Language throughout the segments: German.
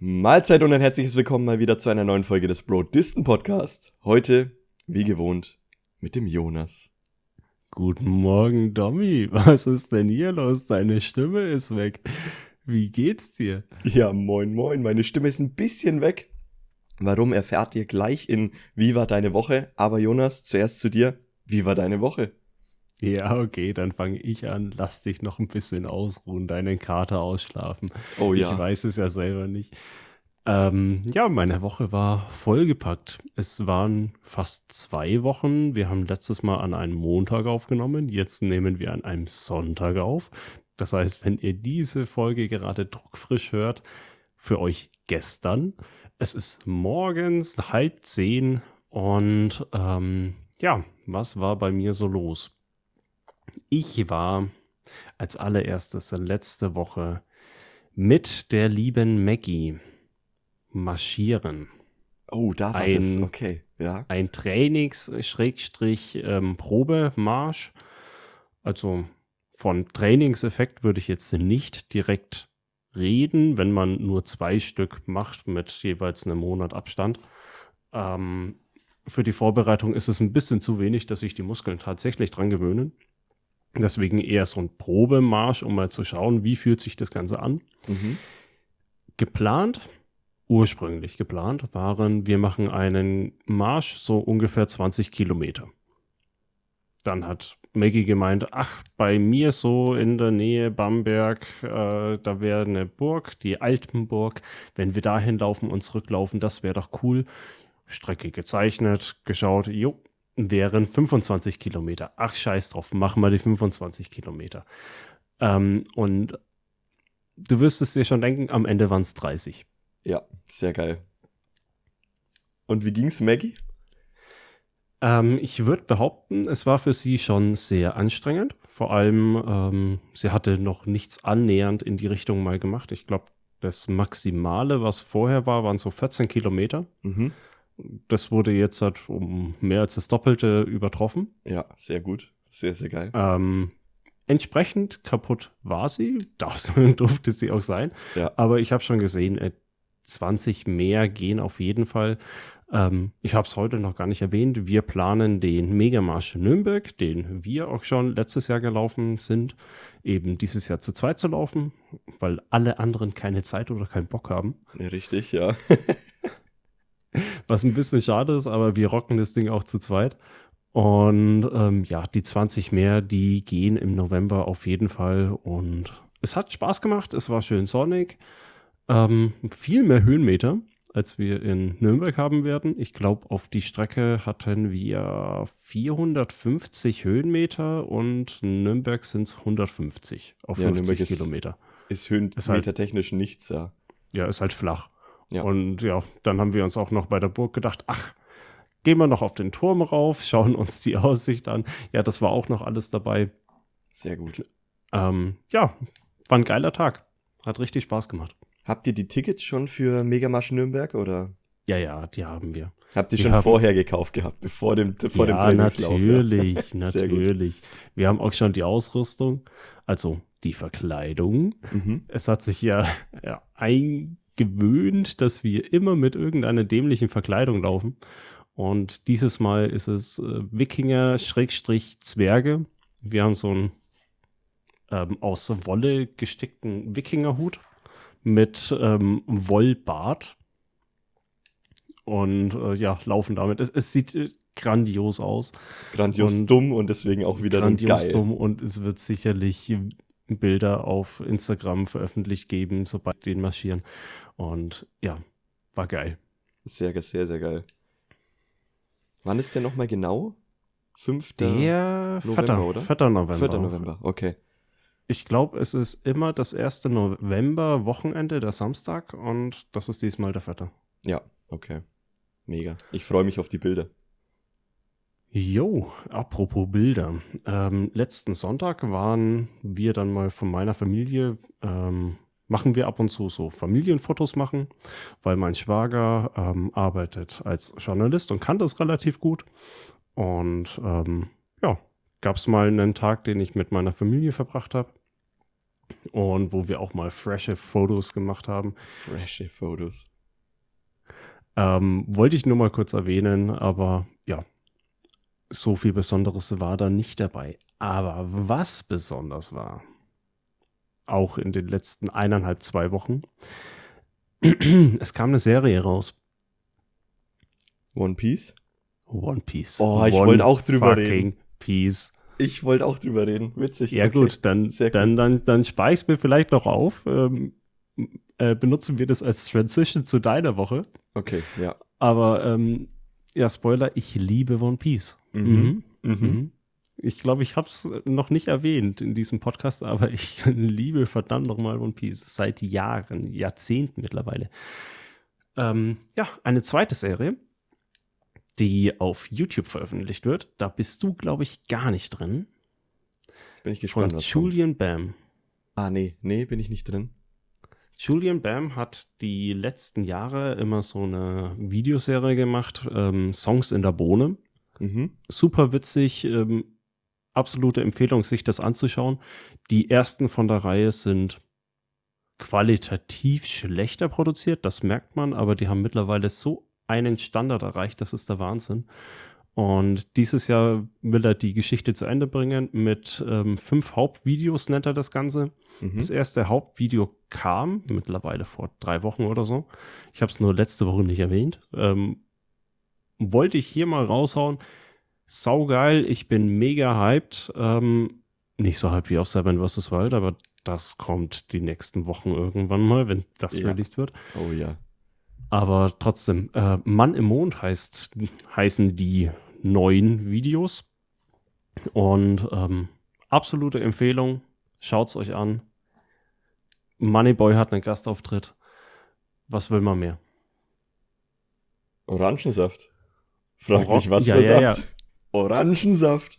Mahlzeit und ein herzliches Willkommen mal wieder zu einer neuen Folge des Bro Disten Podcast. Heute, wie gewohnt, mit dem Jonas. Guten Morgen, Domi. Was ist denn hier los? Deine Stimme ist weg. Wie geht's dir? Ja, moin, moin. Meine Stimme ist ein bisschen weg. Warum erfährt ihr gleich in Wie war deine Woche? Aber Jonas, zuerst zu dir. Wie war deine Woche? Ja, okay, dann fange ich an. Lass dich noch ein bisschen ausruhen, deinen Kater ausschlafen. Oh ja. Ich weiß es ja selber nicht. Ähm, ja, meine Woche war vollgepackt. Es waren fast zwei Wochen. Wir haben letztes Mal an einem Montag aufgenommen. Jetzt nehmen wir an einem Sonntag auf. Das heißt, wenn ihr diese Folge gerade druckfrisch hört, für euch gestern. Es ist morgens halb zehn und ähm, ja, was war bei mir so los? Ich war als allererstes letzte Woche mit der lieben Maggie marschieren. Oh, da war Ein- das. Okay, ja. Ein Trainings-Probemarsch. Also von Trainingseffekt würde ich jetzt nicht direkt reden, wenn man nur zwei Stück macht mit jeweils einem Monat Abstand. Ähm, für die Vorbereitung ist es ein bisschen zu wenig, dass sich die Muskeln tatsächlich dran gewöhnen. Deswegen eher so ein Probemarsch, um mal zu schauen, wie fühlt sich das Ganze an. Mhm. Geplant, ursprünglich geplant, waren, wir machen einen Marsch so ungefähr 20 Kilometer. Dann hat Maggie gemeint, ach, bei mir so in der Nähe Bamberg, äh, da wäre eine Burg, die Altenburg. Wenn wir dahin laufen und zurücklaufen, das wäre doch cool. Strecke gezeichnet, geschaut, jo, wären 25 Kilometer. Ach, scheiß drauf, machen wir die 25 Kilometer. Ähm, und du wirst es dir schon denken, am Ende waren es 30. Ja, sehr geil. Und wie ging's Maggie? Ähm, ich würde behaupten, es war für sie schon sehr anstrengend. Vor allem, ähm, sie hatte noch nichts annähernd in die Richtung mal gemacht. Ich glaube, das Maximale, was vorher war, waren so 14 Kilometer. Mhm. Das wurde jetzt halt um mehr als das Doppelte übertroffen. Ja, sehr gut. Sehr, sehr geil. Ähm, entsprechend kaputt war sie, das durfte sie auch sein. Ja. Aber ich habe schon gesehen, äh, 20 mehr gehen auf jeden Fall. Ähm, ich habe es heute noch gar nicht erwähnt. Wir planen den Megamarsch Nürnberg, den wir auch schon letztes Jahr gelaufen sind, eben dieses Jahr zu zweit zu laufen, weil alle anderen keine Zeit oder keinen Bock haben. Richtig, ja. Was ein bisschen schade ist, aber wir rocken das Ding auch zu zweit. Und ähm, ja, die 20 mehr, die gehen im November auf jeden Fall. Und es hat Spaß gemacht, es war schön sonnig. Ähm, viel mehr Höhenmeter, als wir in Nürnberg haben werden. Ich glaube, auf die Strecke hatten wir 450 Höhenmeter und Nürnberg sind es 150 auf Ja, 50 Nürnberg Kilometer. Ist Ist halt- höhenmetertechnisch nichts, ja. Ja, ist halt flach. Ja. Und ja, dann haben wir uns auch noch bei der Burg gedacht, ach, gehen wir noch auf den Turm rauf, schauen uns die Aussicht an. Ja, das war auch noch alles dabei. Sehr gut. Ähm, ja, war ein geiler Tag. Hat richtig Spaß gemacht. Habt ihr die Tickets schon für Megamarsch Nürnberg oder Ja, ja, die haben wir. habt ihr Die schon haben- vorher gekauft gehabt, bevor dem, vor dem ja, Trainingslauf? natürlich, gut. natürlich. Wir haben auch schon die Ausrüstung, also die Verkleidung. Mhm. Es hat sich ja, ja eingewöhnt, dass wir immer mit irgendeiner dämlichen Verkleidung laufen. Und dieses Mal ist es äh, Wikinger-Zwerge. Wir haben so einen ähm, aus Wolle gestickten Wikingerhut mit ähm, Wollbart. Und äh, ja, laufen damit. Es, es sieht äh, grandios aus. Grandios Und- dumm und deswegen auch wieder grandios geil. dumm und es wird sicherlich Bilder auf Instagram veröffentlicht geben, sobald die marschieren. Und ja, war geil. Sehr, sehr, sehr geil. Wann ist der nochmal genau? 5. Der November, Vetter, oder? Vetter November. 4. November, okay. Ich glaube, es ist immer das erste November Wochenende, der Samstag und das ist diesmal der Vetter. Ja, okay. Mega. Ich freue mich auf die Bilder. Jo, apropos Bilder. Ähm, letzten Sonntag waren wir dann mal von meiner Familie, ähm, machen wir ab und zu so Familienfotos machen, weil mein Schwager ähm, arbeitet als Journalist und kann das relativ gut. Und ähm, ja, gab es mal einen Tag, den ich mit meiner Familie verbracht habe. Und wo wir auch mal frische Fotos gemacht haben. Frische Fotos. Ähm, wollte ich nur mal kurz erwähnen, aber ja, so viel Besonderes war da nicht dabei. Aber was besonders war, auch in den letzten eineinhalb, zwei Wochen, es kam eine Serie raus. One Piece? One Piece. Oh, ich wollte auch drüber reden. Piece. Ich wollte auch drüber reden. Witzig. Ja Okay. gut, dann, Sehr gut. dann, dann, dann speich's mir vielleicht noch auf. Ähm, äh, benutzen wir das als Transition zu deiner Woche. Okay, ja. Aber ähm, ja, Spoiler, ich liebe One Piece. Mhm. Mhm. Mhm. Ich glaube, ich habe es noch nicht erwähnt in diesem Podcast, aber ich liebe verdammt nochmal One Piece seit Jahren, Jahrzehnten mittlerweile. Ähm, ja, eine zweite Serie, die auf YouTube veröffentlicht wird. Da bist du, glaube ich, gar nicht drin. Jetzt bin ich gespannt, Von was kommt. Julian Bam. Ah, nee, nee, bin ich nicht drin. Julian Bam hat die letzten Jahre immer so eine Videoserie gemacht, ähm, Songs in der Bohne. Mhm. super witzig, ähm, absolute Empfehlung, sich das anzuschauen. Die ersten von der Reihe sind qualitativ schlechter produziert, das merkt man, aber die haben mittlerweile so einen Standard erreicht, das ist der Wahnsinn. Und dieses Jahr will er die Geschichte zu Ende bringen mit ähm, fünf Hauptvideos, nennt er das Ganze. Mhm. Das erste Hauptvideo kam mittlerweile vor drei Wochen oder so. Ich habe es nur letzte Woche nicht erwähnt. Ähm, wollte ich hier mal raushauen. Saugeil, ich bin mega hyped. Ähm, nicht so hyped wie auf Seven vs. Wild, aber das kommt die nächsten Wochen irgendwann mal, wenn das Ja. released wird. Oh ja. Aber trotzdem, äh, Mann im Mond heißt, heißen die neuen Videos. Und ähm, absolute Empfehlung. Schaut's euch an. Moneyboy hat einen Gastauftritt. Was will man mehr? Orangensaft. Frag Oran- mich, was Ja, für ja, Saft. Orangensaft.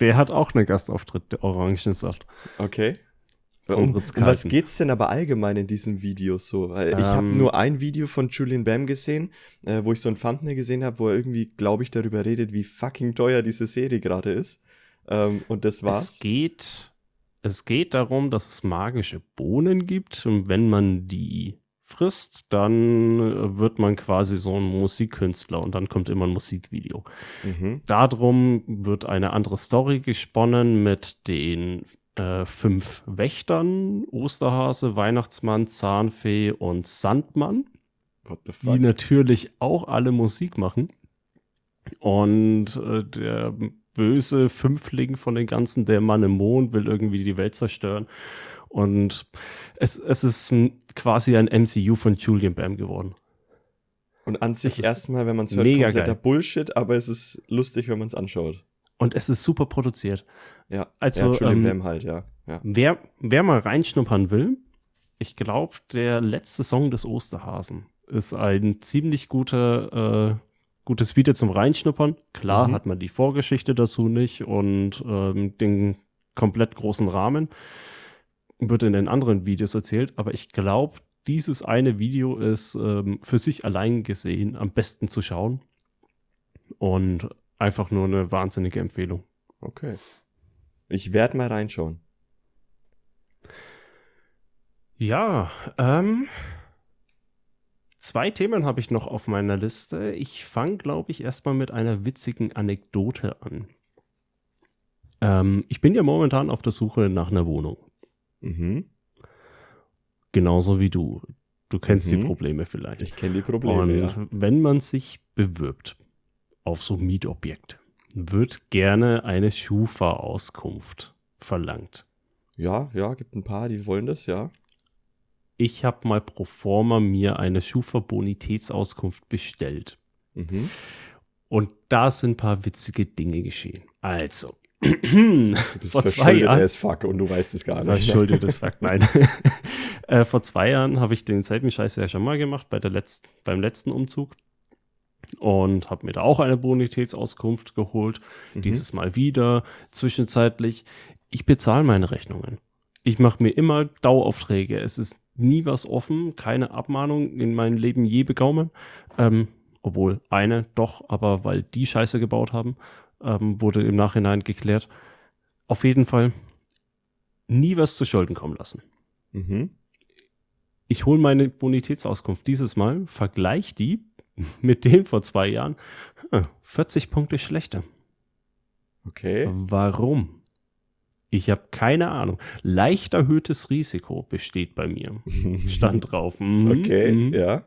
Der hat auch einen Gastauftritt, der Orangensaft. Okay. Um, um was geht's denn aber allgemein in diesen Videos so? Weil ich habe Ähm. nur ein Video von Julian Bam gesehen, äh, wo ich so ein Thumbnail gesehen habe, wo er irgendwie, glaube ich, darüber redet, wie fucking teuer diese Serie gerade ist. Ähm, und das Es war's. geht, es geht darum, dass es magische Bohnen gibt und wenn man die frisst, dann äh, wird man quasi so ein Musikkünstler und dann kommt immer ein Musikvideo. Mhm. Darum wird eine andere Story gesponnen mit den äh, fünf Wächtern, Osterhase, Weihnachtsmann, Zahnfee und Sandmann die natürlich auch alle Musik machen. Und äh, der böse Fünfling von den ganzen, der Mann im Mond, will irgendwie die Welt zerstören. Und es, es ist quasi ein MCU von Julian Bam geworden. Und an sich erstmal, wenn man es hört, mega kompletter geil. Bullshit, aber es ist lustig, wenn man es anschaut. Und es ist super produziert. Ja, Also, ja, Julian ähm, Bam halt, ja. ja. Wer, wer mal reinschnuppern will, ich glaube, der letzte Song des Osterhasen ist ein ziemlich guter, äh, gutes Video zum Reinschnuppern. Klar Mhm. hat man die Vorgeschichte dazu nicht und ähm, den komplett großen Rahmen. Wird in den anderen Videos erzählt, aber ich glaube, dieses eine Video ist ähm, für sich allein gesehen am besten zu schauen. Und einfach nur eine wahnsinnige Empfehlung. Okay. Ich werde mal reinschauen. Ja, ähm, zwei Themen habe ich noch auf meiner Liste. Ich fange, glaube ich, erstmal mit einer witzigen Anekdote an. Ähm, ich bin ja momentan auf der Suche nach einer Wohnung. Mhm. Genauso wie du. Du kennst die Mhm. Probleme vielleicht. Ich kenne die Probleme, Und ja. wenn man sich bewirbt auf so Mietobjekte, wird gerne eine Schufa-Auskunft verlangt. Ja, ja, gibt ein paar, die wollen das, ja. Ich habe mal pro forma mir eine Schufa-Bonitätsauskunft bestellt. Mhm. Und da sind ein paar witzige Dinge geschehen. Also, Du bist vor zwei verschuldet Jahren. fuck und du weißt es gar nicht. Verschuldetes Fakt, nein. äh, vor zwei Jahren habe ich denselben Scheiß ja schon mal gemacht bei der letzten, beim letzten Umzug. Und habe mir da auch eine Bonitätsauskunft geholt. Mhm. Dieses Mal wieder. Zwischenzeitlich. Ich bezahle meine Rechnungen. Ich mache mir immer Daueraufträge. Es ist nie was offen. Keine Abmahnung in meinem Leben je bekommen. Ähm, obwohl eine doch, aber weil die Scheiße gebaut haben, ähm, wurde im Nachhinein geklärt. Auf jeden Fall nie was zu Schulden kommen lassen. Mhm. Ich hole meine Bonitätsauskunft dieses Mal, vergleiche die mit dem vor zwei Jahren. Hm, 40 Punkte schlechter. Okay. Warum? Ich habe keine Ahnung. Leicht erhöhtes Risiko besteht bei mir. Stand drauf. Mhm, Okay, mhm. ja.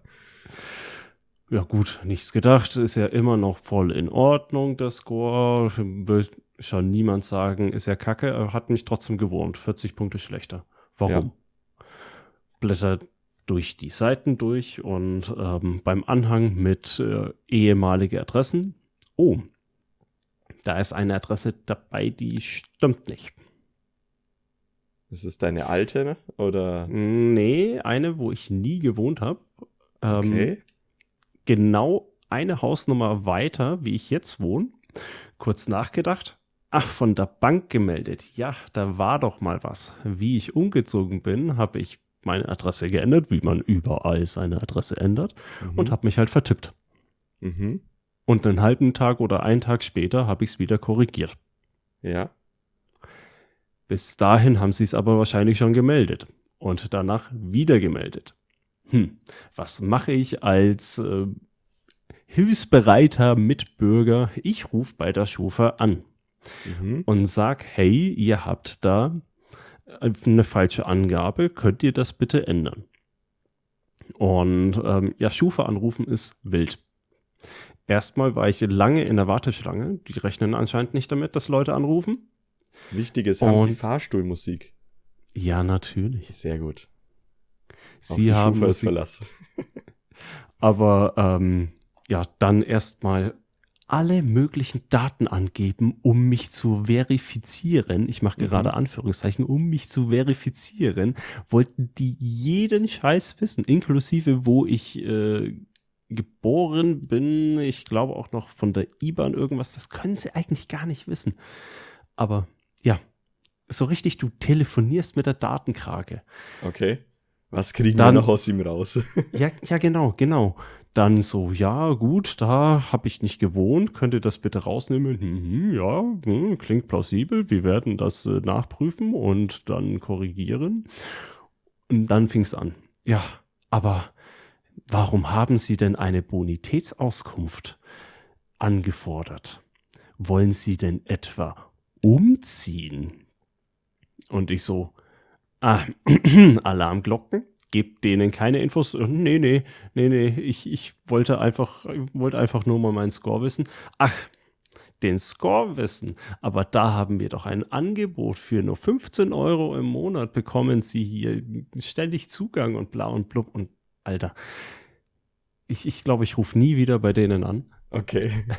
Ja gut, nichts gedacht. Ist ja immer noch voll in Ordnung, der Score. Will schon niemand sagen, ist ja kacke. Hat mich trotzdem gewurmt. 40 Punkte schlechter. Warum? Blätter durch die Seiten durch und ähm, beim Anhang mit äh, ehemalige Adressen. Oh, da ist eine Adresse dabei, die stimmt nicht. Das ist deine alte, ne? Oder? Nee, eine, wo ich nie gewohnt habe. Ähm, Okay. Genau eine Hausnummer weiter, wie ich jetzt wohne. Kurz nachgedacht. Ach, von der Bank gemeldet. Ja, da war doch mal was. Wie ich umgezogen bin, habe ich meine Adresse geändert, wie man überall seine Adresse ändert, Mhm. und habe mich halt vertippt. Mhm. Und einen halben Tag oder einen Tag später habe ich es wieder korrigiert. Ja. Bis dahin haben sie es aber wahrscheinlich schon gemeldet und danach wieder gemeldet. Hm, was mache ich als äh, hilfsbereiter Mitbürger? Ich rufe bei der Schufa an Mhm. und sag, hey, ihr habt da eine falsche Angabe, könnt ihr das bitte ändern? Und ähm, ja, Schufa anrufen ist wild. Erstmal war ich lange in der Warteschlange. Die rechnen anscheinend nicht damit, dass Leute anrufen. Wichtig ist, haben Sie Und- Fahrstuhlmusik? Ja, natürlich. Sehr gut. Auf Sie die haben Musik, Verlass. aber ähm, ja, dann erstmal alle möglichen Daten angeben, um mich zu verifizieren. Ich mache Mhm. gerade Anführungszeichen, um mich zu verifizieren, wollten die jeden Scheiß wissen, inklusive wo ich äh, geboren bin. Ich glaube auch noch von der IBAN irgendwas. Das können sie eigentlich gar nicht wissen. Aber ja, so richtig, du telefonierst mit der Datenkrake. Okay. Was kriegen Dann- wir noch aus ihm raus? Ja, ja, genau, genau. Dann so, ja, gut, da habe ich nicht gewohnt, könnt ihr das bitte rausnehmen? Mhm, ja, hm, klingt plausibel. Wir werden das äh, nachprüfen und dann korrigieren. Und dann fing es an. Ja, aber warum haben Sie denn eine Bonitätsauskunft angefordert? Wollen Sie denn etwa umziehen? Und ich so, ah, Alarmglocken? Gebt denen keine Infos. Äh, Nee, nee, nee, nee. Ich, ich wollte einfach, wollte einfach nur mal meinen Score wissen. Ach, den Score wissen. Aber da haben wir doch ein Angebot für nur 15 Euro im Monat bekommen Sie hier ständig Zugang und bla und blub und Alter. Ich, ich glaube, ich rufe nie wieder bei denen an. Okay.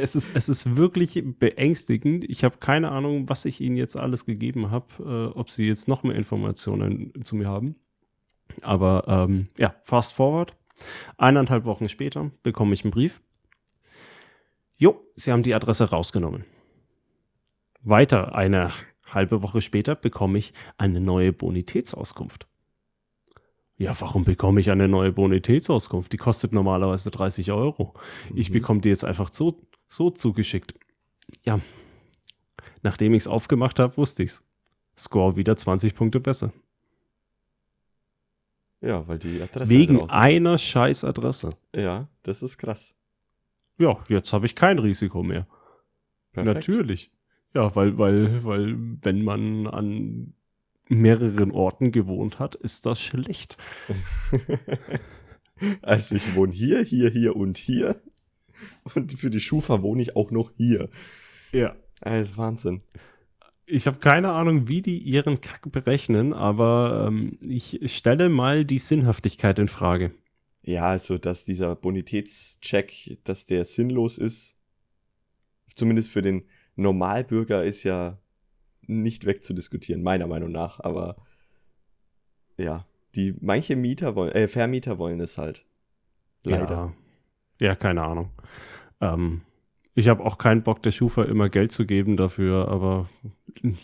Es ist, es ist wirklich beängstigend. Ich habe keine Ahnung, was ich ihnen jetzt alles gegeben habe, äh, ob sie jetzt noch mehr Informationen zu mir haben. Aber ähm, ja, fast forward. Eineinhalb Wochen später bekomme ich einen Brief. Jo, sie haben die Adresse rausgenommen. Weiter, eine halbe Woche später bekomme ich eine neue Bonitätsauskunft. Ja, warum bekomme ich eine neue Bonitätsauskunft? Die kostet normalerweise 30 Euro. Ich Mhm. bekomme die jetzt einfach so, so zugeschickt. Ja. Nachdem ich es aufgemacht habe, wusste ich's. Score wieder 20 Punkte besser. Ja, weil die Adresse Wegen halt einer scheiß Adresse. ist. Ja, das ist krass. Ja, jetzt habe ich kein Risiko mehr. Perfekt. Natürlich. Ja, weil, weil, weil, wenn man an mehreren Orten gewohnt hat, ist das schlecht. also ich wohne hier, hier, hier und hier. Und für die Schufa wohne ich auch noch hier. Ja. Das ist Wahnsinn. Ich habe keine Ahnung, wie die ihren Kack berechnen, aber ähm, ich stelle mal die Sinnhaftigkeit in Frage. Ja, also dass dieser Bonitätscheck, dass der sinnlos ist, zumindest für den Normalbürger, ist ja nicht wegzudiskutieren, meiner Meinung nach. Aber ja, die manche Mieter wollen, äh, Vermieter wollen es halt. Leider. Ja, ja keine Ahnung. Ähm, ich habe auch keinen Bock, der Schufa immer Geld zu geben dafür, aber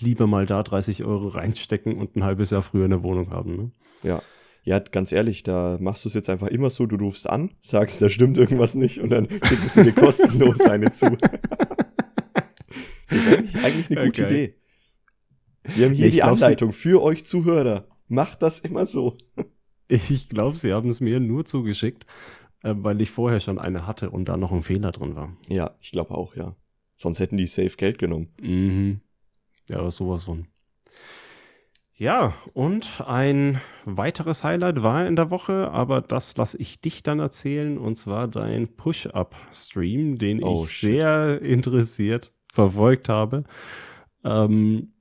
lieber mal da 30 Euro reinstecken und ein halbes Jahr früher eine Wohnung haben. Ne? Ja. Ja, ganz ehrlich, da machst du es jetzt einfach immer so, du rufst an, sagst, da stimmt irgendwas nicht und dann schicken sie dir kostenlos eine zu. das ist eigentlich, eigentlich eine gute geil. Idee. Wir haben hier Ich die glaub, Anleitung für euch Zuhörer. Macht das immer so. Ich glaube, sie haben es mir nur zugeschickt, äh, weil ich vorher schon eine hatte und da noch ein Fehler drin war. Ja, ich glaube auch, ja. Sonst hätten die safe Geld genommen. Mhm. Ja, aber sowas von. Ja, und ein weiteres Highlight war in der Woche, aber das lasse ich dich dann erzählen, und zwar dein Push-Up-Stream, den Oh, ich shit. sehr interessiert verfolgt habe. Ähm,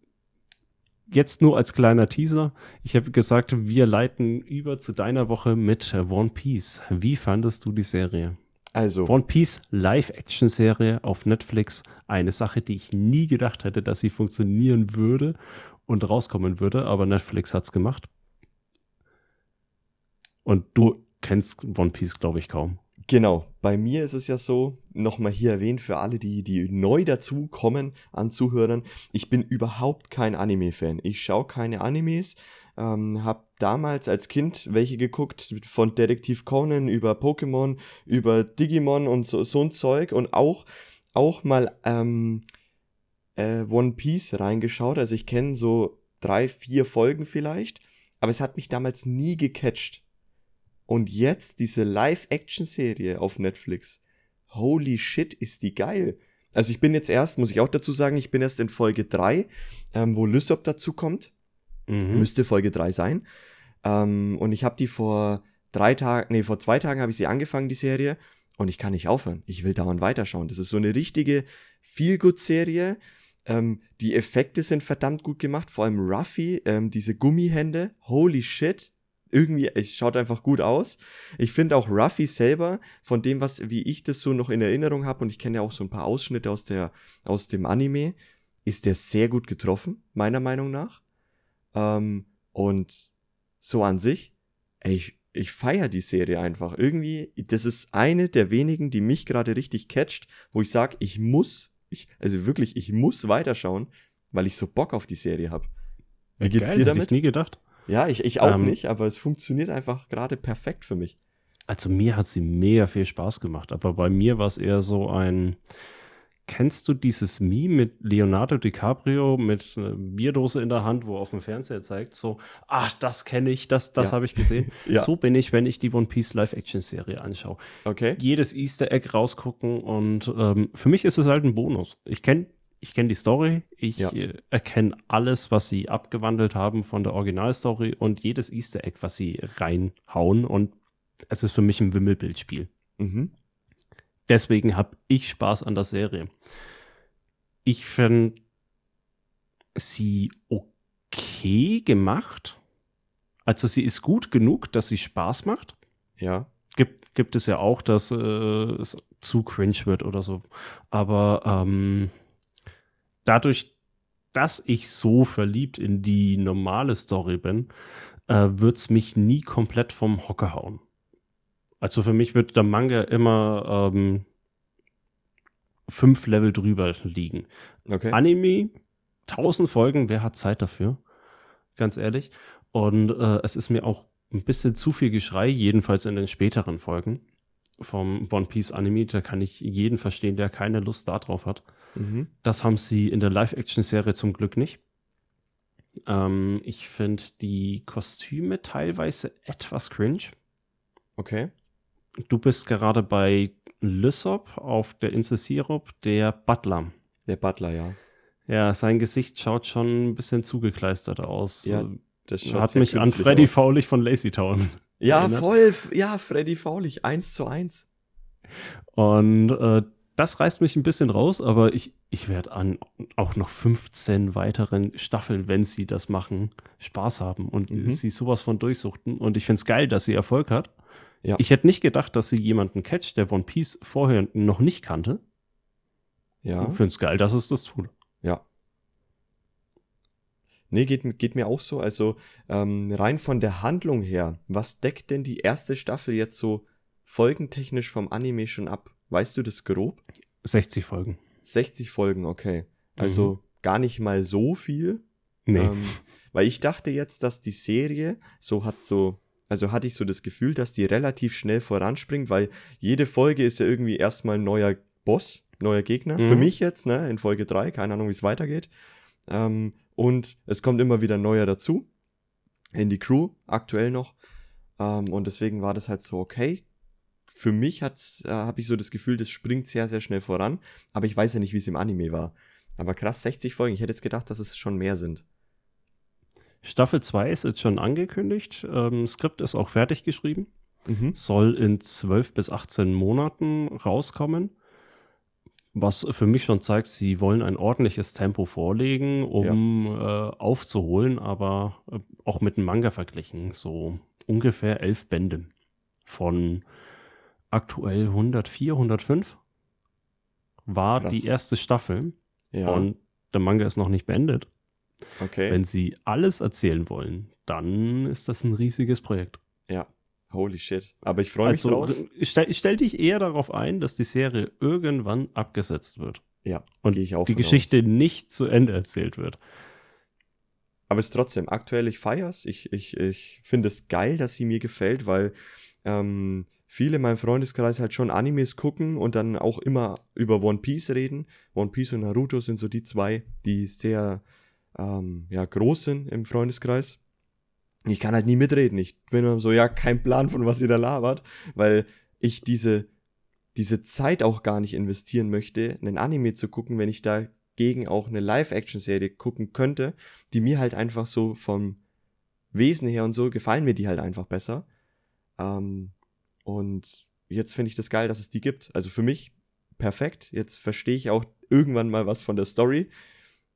jetzt nur als kleiner Teaser. Ich habe gesagt, wir leiten über zu deiner Woche mit One Piece. Wie fandest du die Serie? Also, One Piece Live-Action-Serie auf Netflix. Eine Sache, die ich nie gedacht hätte, dass sie funktionieren würde und rauskommen würde, aber Netflix hat's gemacht. Und du kennst One Piece, glaube ich, kaum. Genau, bei mir ist es ja so, nochmal hier erwähnt für alle, die, die neu dazukommen an Zuhörern, ich bin überhaupt kein Anime-Fan. Ich schaue keine Animes, ähm, habe damals als Kind welche geguckt, von Detektiv Conan über Pokémon, über Digimon und so, so ein Zeug und auch, auch mal ähm, äh, One Piece reingeschaut. Also ich kenne so drei, vier Folgen vielleicht, aber es hat mich damals nie gecatcht. Und jetzt diese Live-Action-Serie auf Netflix. Holy shit, ist die geil. Also ich bin jetzt erst, muss ich auch dazu sagen, ich bin erst in Folge 3, ähm, wo Lysop dazu kommt. Mhm. Müsste Folge 3 sein. Ähm, und ich habe die vor drei Tagen, nee, vor zwei Tagen habe ich sie angefangen, die Serie. Und ich kann nicht aufhören. Ich will dauernd weiterschauen. Das ist so eine richtige Feel-Good-Serie. Ähm, die Effekte sind verdammt gut gemacht. Vor allem Ruffy, ähm, diese Gummihände. Holy shit. Irgendwie, es schaut einfach gut aus. Ich finde auch Ruffy selber, von dem, was, wie ich das so noch in Erinnerung habe, und ich kenne ja auch so ein paar Ausschnitte aus, der, aus dem Anime, ist der sehr gut getroffen, meiner Meinung nach. Ähm, und so an sich, ey, ich, ich feiere die Serie einfach. Irgendwie, das ist eine der wenigen, die mich gerade richtig catcht, wo ich sage, ich muss, ich, also wirklich, ich muss weiterschauen, weil ich so Bock auf die Serie habe. Wie geht's Geil, dir hätte damit? Ich nie gedacht. Ja, ich, ich auch Ähm, nicht, aber es funktioniert einfach gerade perfekt für mich. Also mir hat sie mega viel Spaß gemacht, aber bei mir war es eher so ein. Kennst du dieses Meme mit Leonardo DiCaprio mit einer Bierdose in der Hand, wo er auf dem Fernseher zeigt, so, ach, das kenne ich, das, das Ja. habe ich gesehen. Ja. So bin ich, wenn ich die One Piece Live-Action-Serie anschaue. Okay? Jedes Easter Egg rausgucken und ähm, für mich ist es halt ein Bonus. Ich kenne ich kenn die Story, ich Ja. äh, erkenne alles, was sie abgewandelt haben von der Originalstory und jedes Easter Egg, was sie reinhauen und es ist für mich ein Wimmelbildspiel. Mhm. Deswegen habe ich Spaß an der Serie. Ich finde sie okay gemacht. Also sie ist gut genug, dass sie Spaß macht. Ja. Gibt, gibt es ja auch, dass äh, es zu cringe wird oder so. Aber ähm, dadurch, dass ich so verliebt in die normale Story bin, äh, wird es mich nie komplett vom Hocker hauen. Also für mich wird der Manga immer ähm, fünf Level drüber liegen. Okay. Anime, 1000 Folgen, wer hat Zeit dafür? Ganz ehrlich. Und äh, es ist mir auch ein bisschen zu viel Geschrei, jedenfalls in den späteren Folgen vom One Piece Anime. Da kann ich jeden verstehen, der keine Lust darauf hat. Mhm. Das haben sie in der Live-Action-Serie zum Glück nicht. Ähm, ich finde die Kostüme teilweise etwas cringe. Okay. Du bist gerade bei Lysop auf der Insel Sirup, der Butler. Der Butler, ja. Ja, sein Gesicht schaut schon ein bisschen zugekleistert aus. Ja, Das schaut Hat mich an Freddy aus. Faulig von Lazy Town. Ja, erinnert. voll. Ja, Freddy Faulig. Eins zu eins. Und äh, das reißt mich ein bisschen raus, aber ich, ich werde an auch noch 15 weiteren Staffeln, wenn sie das machen, Spaß haben und Mhm. sie sowas von durchsuchten. Und ich finde es geil, dass sie Erfolg hat. Ja. Ich hätte nicht gedacht, dass sie jemanden catcht, der One Piece vorher noch nicht kannte. Ja. Ich finde es geil, dass es das tut. Ja. Nee, geht, geht mir auch so. Also ähm, rein von der Handlung her, was deckt denn die erste Staffel jetzt so folgentechnisch vom Anime schon ab? Weißt du das grob? 60 Folgen. 60 Folgen, okay. Also gar nicht mal so viel. Nee. Ähm, weil ich dachte jetzt, dass die Serie so hat so, also hatte ich so das Gefühl, dass die relativ schnell voranspringt, weil jede Folge ist ja irgendwie erstmal ein neuer Boss, neuer Gegner. Mhm. Für mich jetzt, ne, in Folge 3, keine Ahnung, wie es weitergeht. Ähm, und es kommt immer wieder neuer dazu in die Crew, aktuell noch. Ähm, und deswegen war das halt so, okay. Für mich äh, habe ich so das Gefühl, das springt sehr, sehr schnell voran. Aber ich weiß ja nicht, wie es im Anime war. Aber krass, 60 Folgen. Ich hätte jetzt gedacht, dass es schon mehr sind. Staffel 2 ist jetzt schon angekündigt. Ähm, Skript ist auch fertig geschrieben. Mhm. Soll in 12 bis 18 Monaten rauskommen. Was für mich schon zeigt, sie wollen ein ordentliches Tempo vorlegen, um ja. äh, aufzuholen, aber äh, auch mit dem Manga verglichen. So ungefähr elf Bände von aktuell 104, 105 war Krass. die erste Staffel. Ja. Und der Manga ist noch nicht beendet. Okay. Wenn sie alles erzählen wollen, dann ist das ein riesiges Projekt. Ja, holy shit. Aber ich freue mich also, drauf. Ich stell, stell, dich eher darauf ein, dass die Serie irgendwann abgesetzt wird. Ja, und die Geschichte aus. nicht zu Ende erzählt wird. Aber es ist trotzdem aktuell, ich feier's. Ich, ich, ich finde es geil, dass sie mir gefällt, weil ähm, viele in meinem Freundeskreis halt schon Animes gucken und dann auch immer über One Piece reden. One Piece und Naruto sind so die zwei, die sehr ähm, ja, groß sind im Freundeskreis. Ich kann halt nie mitreden. Ich bin immer so, ja, kein Plan von was ihr da labert, weil ich diese, diese Zeit auch gar nicht investieren möchte, einen Anime zu gucken, wenn ich dagegen auch eine Live-Action-Serie gucken könnte, die mir halt einfach so vom Wesen her und so gefallen mir die halt einfach besser. Ähm, und jetzt finde ich das geil, dass es die gibt. Also für mich perfekt. Jetzt verstehe ich auch irgendwann mal was von der Story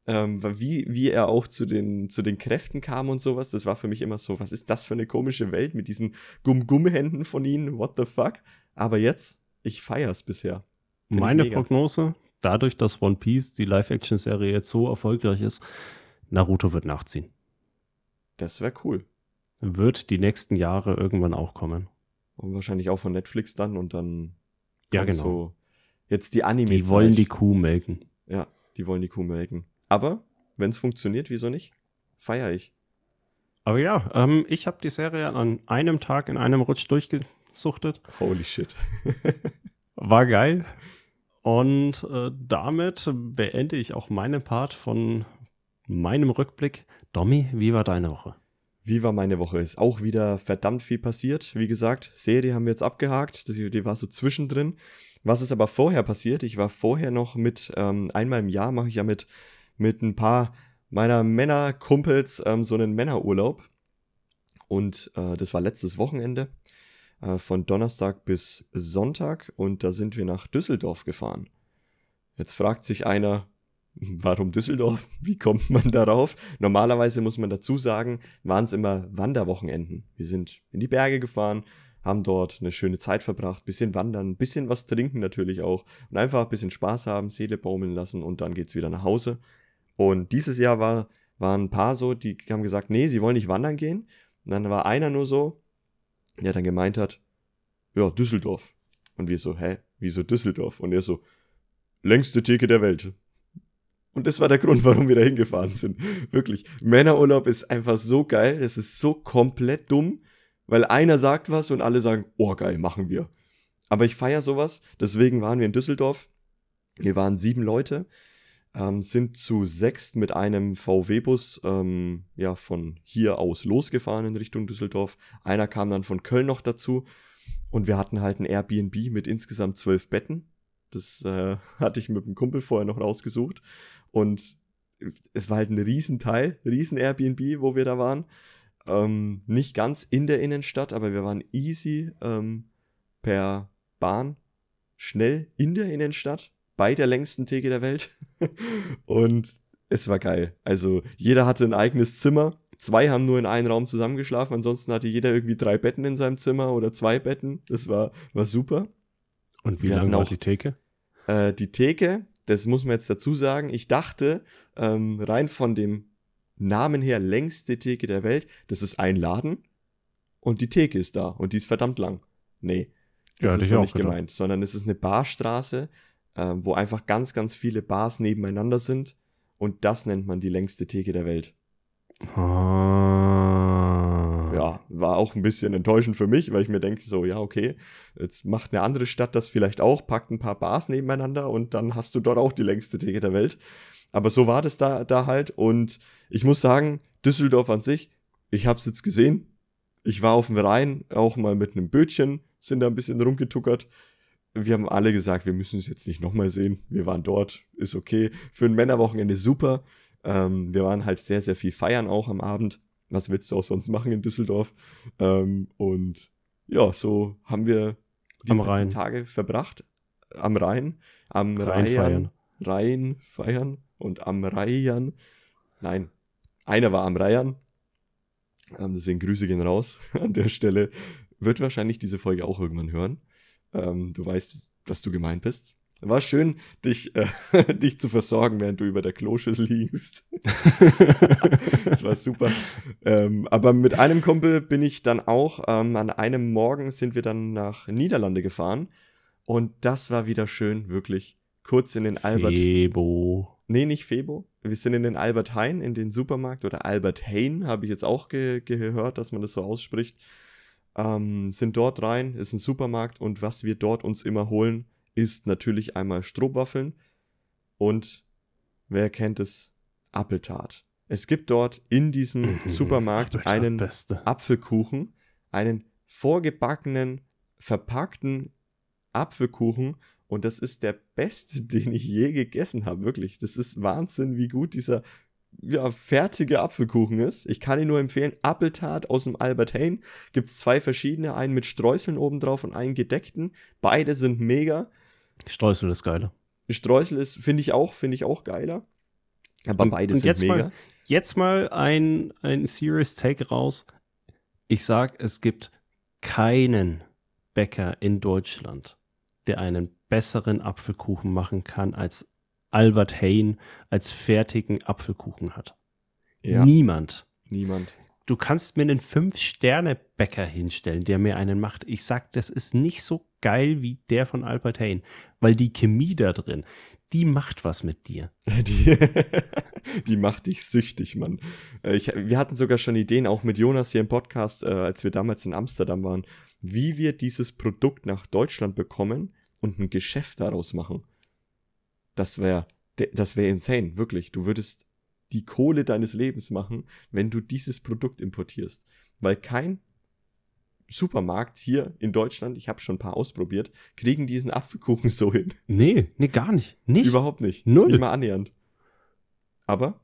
ähm, wie, wie er auch zu den, zu den Kräften kam und sowas, das war für mich immer so, was ist das für eine komische Welt mit diesen Gumm-Gumm-Händen von ihnen, what the fuck? Aber jetzt, ich feier's bisher. Find Meine Prognose, dadurch, dass One Piece, die Live-Action-Serie jetzt so erfolgreich ist, Naruto wird nachziehen. Das wäre cool. Wird die nächsten Jahre irgendwann auch kommen. Und wahrscheinlich auch von Netflix dann und dann ja, genau. so jetzt die Anime. Die wollen die Kuh melken. Ja, die wollen die Kuh melken. Aber wenn es funktioniert, wieso nicht? Feier ich. Aber ja, ähm, ich habe die Serie an einem Tag in einem Rutsch durchgesuchtet. Holy shit. War geil. Und äh, damit beende ich auch meinen Part von meinem Rückblick. Domi, wie war deine Woche? Wie war meine Woche? Ist auch wieder verdammt viel passiert. Wie gesagt, Serie haben wir jetzt abgehakt. Die, war so zwischendrin. Was ist aber vorher passiert? Ich war vorher noch mit, ähm, einmal im Jahr mache ich ja mit mit ein paar meiner Männerkumpels ähm, so einen Männerurlaub. Und äh, das war letztes Wochenende äh, von Donnerstag bis Sonntag und da sind wir nach Düsseldorf gefahren. Jetzt fragt sich einer, warum Düsseldorf? Wie kommt man darauf? Normalerweise muss man dazu sagen, waren es immer Wanderwochenenden. Wir sind in die Berge gefahren, haben dort eine schöne Zeit verbracht, bisschen wandern, bisschen was trinken natürlich auch und einfach ein bisschen Spaß haben, Seele baumeln lassen und dann geht's wieder nach Hause. Und dieses Jahr war, waren ein paar so, die haben gesagt, nee, sie wollen nicht wandern gehen. Und dann war einer nur so, der dann gemeint hat, ja, Düsseldorf. Und wir so, hä, wieso Düsseldorf? Und er so, längste Theke der Welt. Und das war der Grund, warum wir da hingefahren sind. Wirklich. Männerurlaub ist einfach so geil. Das ist so komplett dumm, weil einer sagt was und alle sagen, oh geil, machen wir. Aber ich feiere sowas. Deswegen waren wir in Düsseldorf. Wir waren sieben Leute ähm, sind zu sechst mit einem VW-Bus ähm, ja, von hier aus losgefahren in Richtung Düsseldorf. Einer kam dann von Köln noch dazu und wir hatten halt ein Airbnb mit insgesamt zwölf Betten. Das äh, hatte ich mit dem Kumpel vorher noch rausgesucht und es war halt ein Riesenteil, riesen Airbnb, wo wir da waren. Ähm, nicht ganz in der Innenstadt, aber wir waren easy ähm, per Bahn schnell in der Innenstadt bei der längsten Theke der Welt. und es war geil. Also jeder hatte ein eigenes Zimmer. Zwei haben nur in einem Raum zusammengeschlafen, ansonsten hatte jeder irgendwie drei Betten in seinem Zimmer oder zwei Betten. Das war, war super. Und wie lang war die Theke? Äh, die Theke, das muss man jetzt dazu sagen, ich dachte, ähm, rein von dem Namen her, längste Theke der Welt, das ist ein Laden und die Theke ist da und die ist verdammt lang. Nee, das ja, ist so nicht gedacht. gemeint, sondern es ist eine Barstraße äh, wo einfach ganz, ganz viele Bars nebeneinander sind. Und das nennt man die längste Theke der Welt. Ah. War auch ein bisschen enttäuschend für mich, weil ich mir denke, so, ja, okay, jetzt macht eine andere Stadt das vielleicht auch, packt ein paar Bars nebeneinander und dann hast du dort auch die längste Theke der Welt. aber so war das da, da halt. Und ich muss sagen, Düsseldorf an sich, ich habe es jetzt gesehen. Ich war auf dem Rhein, auch mal mit einem Bötchen, sind da ein bisschen rumgetuckert. Wir haben alle gesagt, wir müssen es jetzt nicht nochmal sehen. Wir waren dort, ist okay. Für ein Männerwochenende super. Ähm, wir waren halt sehr, sehr viel feiern auch am Abend. Was willst du auch sonst machen in Düsseldorf? Ähm, und ja, so haben wir die, Tage verbracht. Am Rhein, am Rhein Rhein feiern. Rhein feiern und am Rhein. Nein, einer war am Rhein. Ähm, deswegen Grüße gehen raus an der Stelle. Wird wahrscheinlich diese Folge auch irgendwann hören. Ähm, du weißt, dass du gemeint bist. War schön, dich, äh, dich zu versorgen, während du über der Kloschüssel liegst. das war super. Ähm, aber mit einem Kumpel bin ich dann auch, ähm, an einem Morgen sind wir dann nach Niederlande gefahren. Und das war wieder schön, wirklich. Kurz in den Albert. Febo. Nee, nicht Febo. Wir sind in den Albert Hain, in den Supermarkt oder Albert Hain, habe ich jetzt auch ge gehört, dass man das so ausspricht. Ähm, sind dort rein, ist ein Supermarkt und was wir dort uns immer holen, ist natürlich einmal Strohwaffeln und wer kennt es? Appeltart. Es gibt dort in diesem Mhm. Supermarkt einen Beste. Apfelkuchen, einen vorgebackenen, verpackten Apfelkuchen und das ist der beste, den ich je gegessen habe, wirklich. Das ist Wahnsinn, wie gut dieser ja, fertige Apfelkuchen ist. Ich kann ihn nur empfehlen. Appeltart aus dem Albert Hain. Gibt es zwei verschiedene, einen mit Streuseln obendrauf und einen gedeckten. Beide sind mega. Streusel ist geiler. Streusel ist, finde ich auch, finde ich auch geiler. Aber Und- beide und sind jetzt mega. mal- Jetzt mal ein, ein Serious Take raus. Ich sag, es gibt keinen Bäcker in Deutschland, der einen besseren Apfelkuchen machen kann, als Albert Hain als fertigen Apfelkuchen hat. ja, Niemand. niemand. Du kannst mir einen Fünf-Sterne-Bäcker hinstellen, der mir einen macht. Ich sag, das ist nicht so geil wie der von Albert Hain, weil die Chemie da drin, die macht was mit dir. Die, die macht dich süchtig, Mann. Äh, Ich, wir hatten sogar schon Ideen, auch mit Jonas hier im Podcast, äh, als wir damals in Amsterdam waren, wie wir dieses Produkt nach Deutschland bekommen und ein Geschäft daraus machen. Das wäre das wäre insane, wirklich. Du würdest die Kohle deines Lebens machen, wenn du dieses Produkt importierst. Weil kein Supermarkt hier in Deutschland, ich habe schon ein paar ausprobiert, kriegen diesen Apfelkuchen so hin. Nee, nee, gar nicht. Nicht. Überhaupt nicht. Null. Nicht mal annähernd. Aber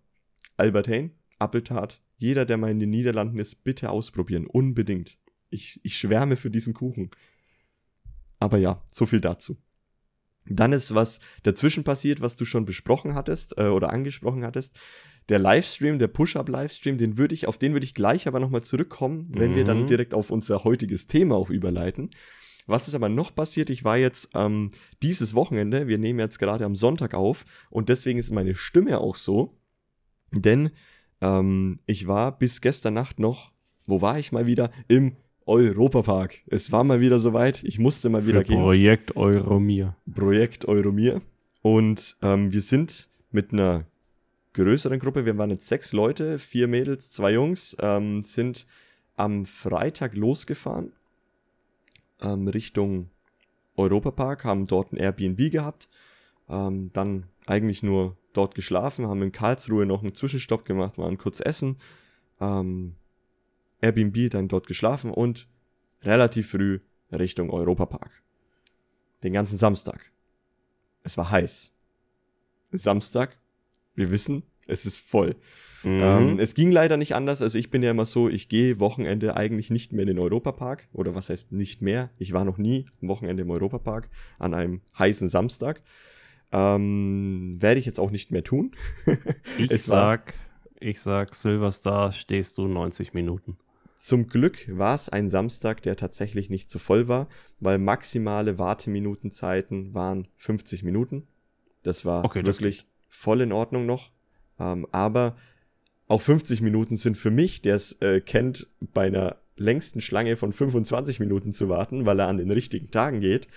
Albert Hain, Appeltart, jeder, der mal in den Niederlanden ist, bitte ausprobieren. Unbedingt. Ich, ich schwärme für diesen Kuchen. Aber ja, so viel dazu. Dann ist was dazwischen passiert, was du schon besprochen hattest äh, oder angesprochen hattest. Der Livestream, der Push-Up-Livestream, den würde ich, auf den würde ich gleich aber nochmal zurückkommen, wenn wir dann Mhm. direkt auf unser heutiges Thema auch überleiten. Was ist aber noch passiert? Ich war jetzt ähm, dieses Wochenende, wir nehmen jetzt gerade am Sonntag auf und deswegen ist meine Stimme auch so, denn ähm, ich war bis gestern Nacht noch, wo war ich mal wieder? Im Europapark. Es war mal wieder soweit, ich musste mal wieder Für gehen. Projekt Euromir. Projekt Euromir. Und ähm, wir sind mit einer größeren Gruppe, wir waren jetzt sechs Leute, vier Mädels, zwei Jungs, ähm, sind am Freitag losgefahren ähm, Richtung Europapark, haben dort ein Airbnb gehabt, ähm, dann eigentlich nur dort geschlafen, haben in Karlsruhe noch einen Zwischenstopp gemacht, waren kurz essen, ähm, Airbnb, dann dort geschlafen und relativ früh Richtung Europapark. Den ganzen Samstag. Es war heiß. Samstag, wir wissen, es ist voll. Ähm, Mhm. es ging leider nicht anders. Also ich bin ja immer so, ich gehe Wochenende eigentlich nicht mehr in den Europapark. Oder was heißt nicht mehr? Ich war noch nie am Wochenende im Europapark an einem heißen Samstag. Ähm, werde ich jetzt auch nicht mehr tun. ich sag, ich sag, Silverstar stehst du 90 Minuten. Zum Glück war es ein Samstag, der tatsächlich nicht so voll war, weil maximale Warteminutenzeiten waren 50 Minuten. Das war Okay, wirklich voll in Ordnung noch. Ähm, aber auch 50 Minuten sind für mich, der es äh, kennt, bei einer längsten Schlange von 25 Minuten zu warten, weil er an den richtigen Tagen geht,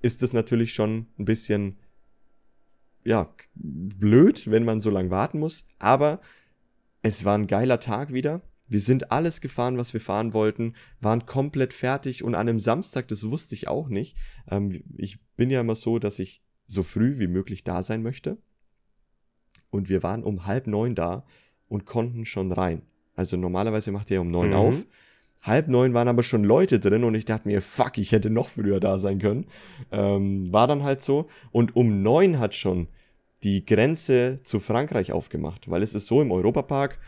ist das natürlich schon ein bisschen ja, blöd, wenn man so lange warten muss. Aber es war ein geiler Tag wieder. Wir sind alles gefahren, was wir fahren wollten, waren komplett fertig und an einem Samstag, das wusste ich auch nicht. Ähm, ich bin ja immer so, dass ich so früh wie möglich da sein möchte. Und wir waren um halb neun da und konnten schon rein. Also normalerweise macht er um neun Mhm. auf. Halb neun waren aber schon Leute drin und ich dachte mir, fuck, ich hätte noch früher da sein können. Ähm, war dann halt so. Und um neun hat schon die Grenze zu Frankreich aufgemacht, weil es ist so im Europapark,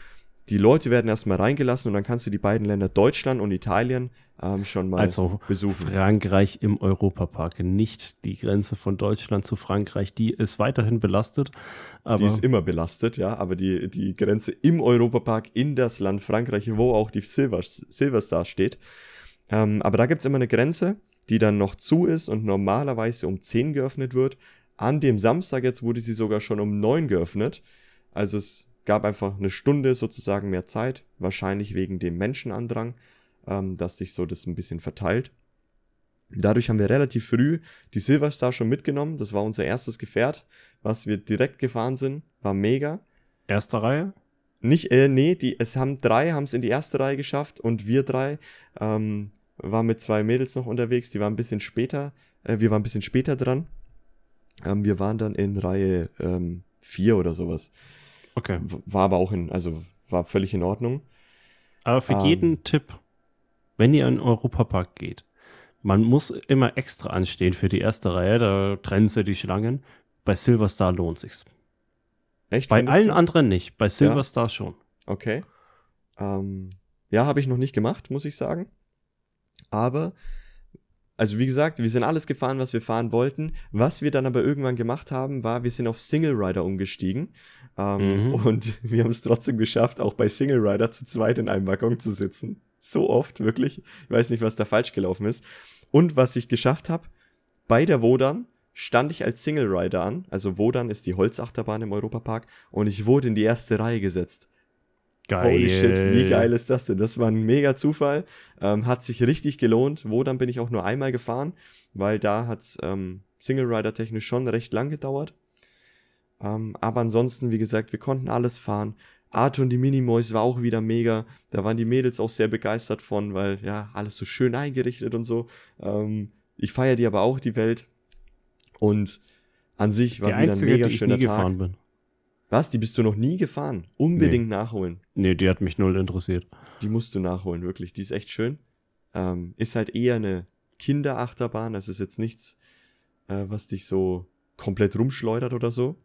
die Leute werden erstmal reingelassen und dann kannst du die beiden Länder Deutschland und Italien ähm, schon mal Also besuchen. Frankreich im Europapark, nicht die Grenze von Deutschland zu Frankreich, die ist weiterhin belastet. Aber Die ist immer belastet, ja, aber die, die Grenze im Europapark in das Land Frankreich, wo auch die Silver, Silverstar steht. Ähm, aber da gibt's immer eine Grenze, die dann noch zu ist und normalerweise um 10 geöffnet wird. An dem Samstag jetzt wurde sie sogar schon um 9 geöffnet. Also es gab einfach eine Stunde sozusagen mehr Zeit, wahrscheinlich wegen dem Menschenandrang, ähm, dass sich so das ein bisschen verteilt. Dadurch haben wir relativ früh die Silverstar schon mitgenommen. Das war unser erstes Gefährt, was wir direkt gefahren sind. War mega. erste Reihe? Nicht, äh, nee, die, es haben drei, haben es in die erste Reihe geschafft und wir drei ähm, waren mit zwei Mädels noch unterwegs, die waren ein bisschen später, äh, wir waren ein bisschen später dran. Ähm, wir waren dann in Reihe ähm, vier oder sowas. Okay. War aber auch in, also war völlig in Ordnung. Aber für Ähm. jeden Tipp, wenn ihr in den Europapark geht, man muss immer extra anstehen für die erste Reihe, da trennen sie die Schlangen. Bei Silverstar lohnt sich's. Echt? Bei allen du? anderen nicht, bei Silverstar schon. Okay. Ähm, ja, habe ich noch nicht gemacht, muss ich sagen. Aber, also wie gesagt, wir sind alles gefahren, was wir fahren wollten. Was wir dann aber irgendwann gemacht haben, war, wir sind auf Single Rider umgestiegen. Ähm, Mhm. Und wir haben es trotzdem geschafft, auch bei Single Rider zu zweit in einem Waggon zu sitzen. So oft, wirklich. Ich weiß nicht, was da falsch gelaufen ist. Und was ich geschafft habe, bei der Wodan stand ich als Single Rider an. Also Wodan ist die Holzachterbahn im Europapark. Und ich wurde in die erste Reihe gesetzt. Geil. Holy shit, wie geil ist das denn? Das war ein mega Zufall. Ähm, hat sich richtig gelohnt. Wo dann bin ich auch nur einmal gefahren, weil da hat's ähm, Single Rider technisch schon recht lang gedauert. Ähm, aber ansonsten, wie gesagt, wir konnten alles fahren. Art und die Minimoys war auch wieder mega. Da waren die Mädels auch sehr begeistert von, weil ja, alles so schön eingerichtet und so. Ähm, ich feiere die aber auch, die Welt. Und an sich war Die wieder ein einzige, mega die ich schöner nie Tag. gefahren bin. Was? Die bist du noch nie gefahren? Unbedingt nachholen. Nee, die hat mich null interessiert. Die musst du nachholen, wirklich. Die ist echt schön. Ähm, ist halt eher eine Kinderachterbahn. Das ist jetzt nichts, äh, was dich so komplett rumschleudert oder so.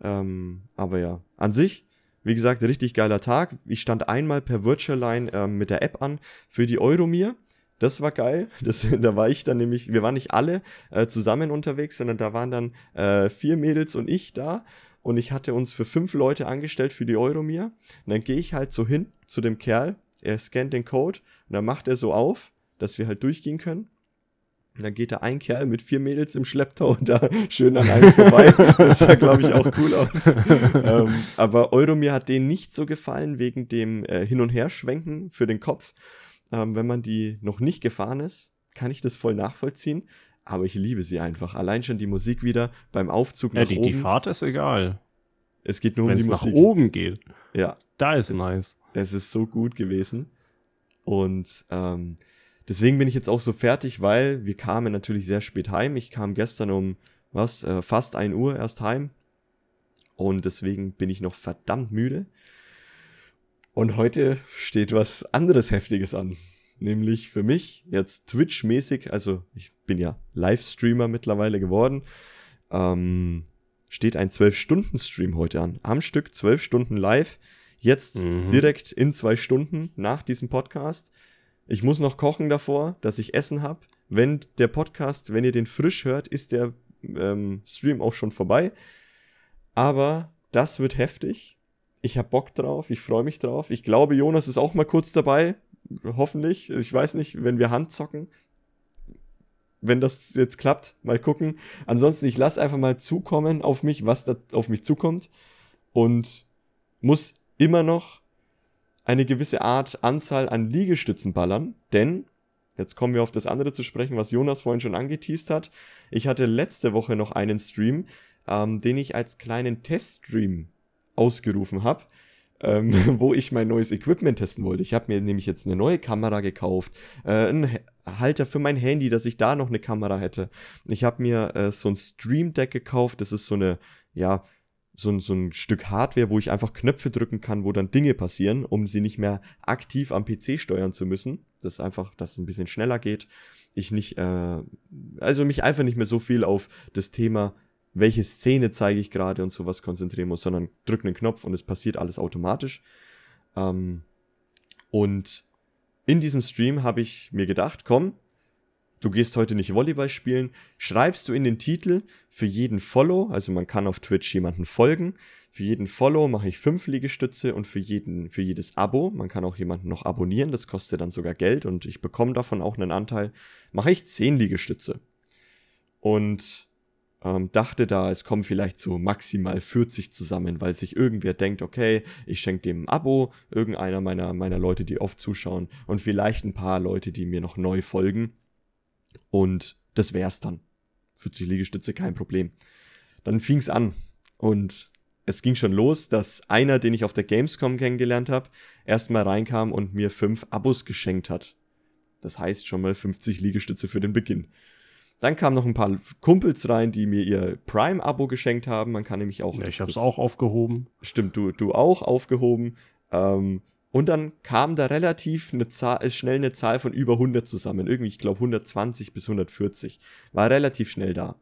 Ähm, aber ja, an sich, wie gesagt, richtig geiler Tag. Ich stand einmal per Virtual Line ähm, mit der App an für die Euromir. Das war geil. Das, da war ich dann nämlich, wir waren nicht alle äh, zusammen unterwegs, sondern da waren dann äh, vier Mädels und ich da. Und ich hatte uns für fünf Leute angestellt für die Euromir. Und dann gehe ich halt so hin zu dem Kerl, er scannt den Code und dann macht er so auf, dass wir halt durchgehen können. Und dann geht da ein Kerl mit vier Mädels im Schlepptau und da schön an einem vorbei. Das sah, glaube ich, auch cool aus. ähm, aber Euromir hat denen nicht so gefallen wegen dem äh, Hin- und Herschwenken für den Kopf. Ähm, wenn man die noch nicht gefahren ist, kann ich das voll nachvollziehen. Aber ich liebe sie einfach. Allein schon die Musik wieder beim Aufzug Ja, nach die, oben. die Fahrt ist egal. es geht nur um Wenn die es nach Musik. oben geht, Ja. da ist Es- nice. Es ist so gut gewesen. Und ähm, deswegen bin ich jetzt auch so fertig, weil wir kamen natürlich sehr spät heim. Ich kam gestern um was, äh, fast 1 Uhr erst heim. Und deswegen bin ich noch verdammt müde. Und heute steht was anderes Heftiges an. Nämlich für mich jetzt Twitch-mäßig, also ich bin ja Livestreamer mittlerweile geworden, ähm, steht ein 12-Stunden-Stream heute an. Am Stück 12 Stunden live. Jetzt Mhm. direkt in zwei Stunden nach diesem Podcast. Ich muss noch kochen davor, dass ich Essen habe. Wenn der Podcast, wenn ihr den frisch hört, ist der ähm, Stream auch schon vorbei. Aber das wird heftig. Ich habe Bock drauf, ich freue mich drauf. Ich glaube, Jonas ist auch mal kurz dabei. Hoffentlich. Ich weiß nicht, wenn wir Hand zocken. Wenn das jetzt klappt, mal gucken. Ansonsten, ich lasse einfach mal zukommen auf mich, was da auf mich zukommt. Und muss immer noch eine gewisse Art Anzahl an Liegestützen ballern, denn jetzt kommen wir auf das andere zu sprechen, was Jonas vorhin schon angeteased hat. Ich hatte letzte Woche noch einen Stream, ähm, den ich als kleinen Teststream ausgerufen habe, ähm, wo ich mein neues Equipment testen wollte. Ich habe mir nämlich jetzt eine neue Kamera gekauft, äh, einen Halter für mein Handy, dass ich da noch eine Kamera hätte. Ich habe mir äh, so ein Stream Deck gekauft, das ist so eine, ja, so, so ein Stück Hardware, wo ich einfach Knöpfe drücken kann, wo dann Dinge passieren, um sie nicht mehr aktiv am PC steuern zu müssen. Das ist einfach, dass es ein bisschen schneller geht. Ich nicht, äh, also mich einfach nicht mehr so viel auf das Thema, welche Szene zeige ich gerade und sowas konzentrieren muss, sondern drücke einen Knopf und es passiert alles automatisch. Ähm, und in diesem Stream habe ich mir gedacht, komm, du gehst heute nicht Volleyball spielen, schreibst du in den Titel für jeden Follow, also man kann auf Twitch jemanden folgen, für jeden Follow mache ich fünf Liegestütze und für jeden, für jedes Abo, man kann auch jemanden noch abonnieren, das kostet dann sogar Geld und ich bekomme davon auch einen Anteil, mache ich zehn Liegestütze. Und ähm, dachte da, es kommen vielleicht so maximal 40 zusammen, weil sich irgendwer denkt, okay, ich schenke dem ein Abo, irgendeiner meiner, meiner Leute, die oft zuschauen und vielleicht ein paar Leute, die mir noch neu folgen. Und das wär's dann. 40 Liegestütze, kein Problem. Dann fing's an und es ging schon los, dass einer, den ich auf der Gamescom kennengelernt habe, erstmal reinkam und mir fünf Abos geschenkt hat. Das heißt schon mal 50 Liegestütze für den Beginn. Dann kamen noch ein paar Kumpels rein, die mir ihr Prime-Abo geschenkt haben. Man kann nämlich auch. Ja, ich habe es auch aufgehoben. Stimmt, du, du auch aufgehoben. Ähm, und dann kam da relativ eine Zahl, äh, schnell eine Zahl von über 100 zusammen. Irgendwie, ich glaube, 120 bis 140. War relativ schnell da.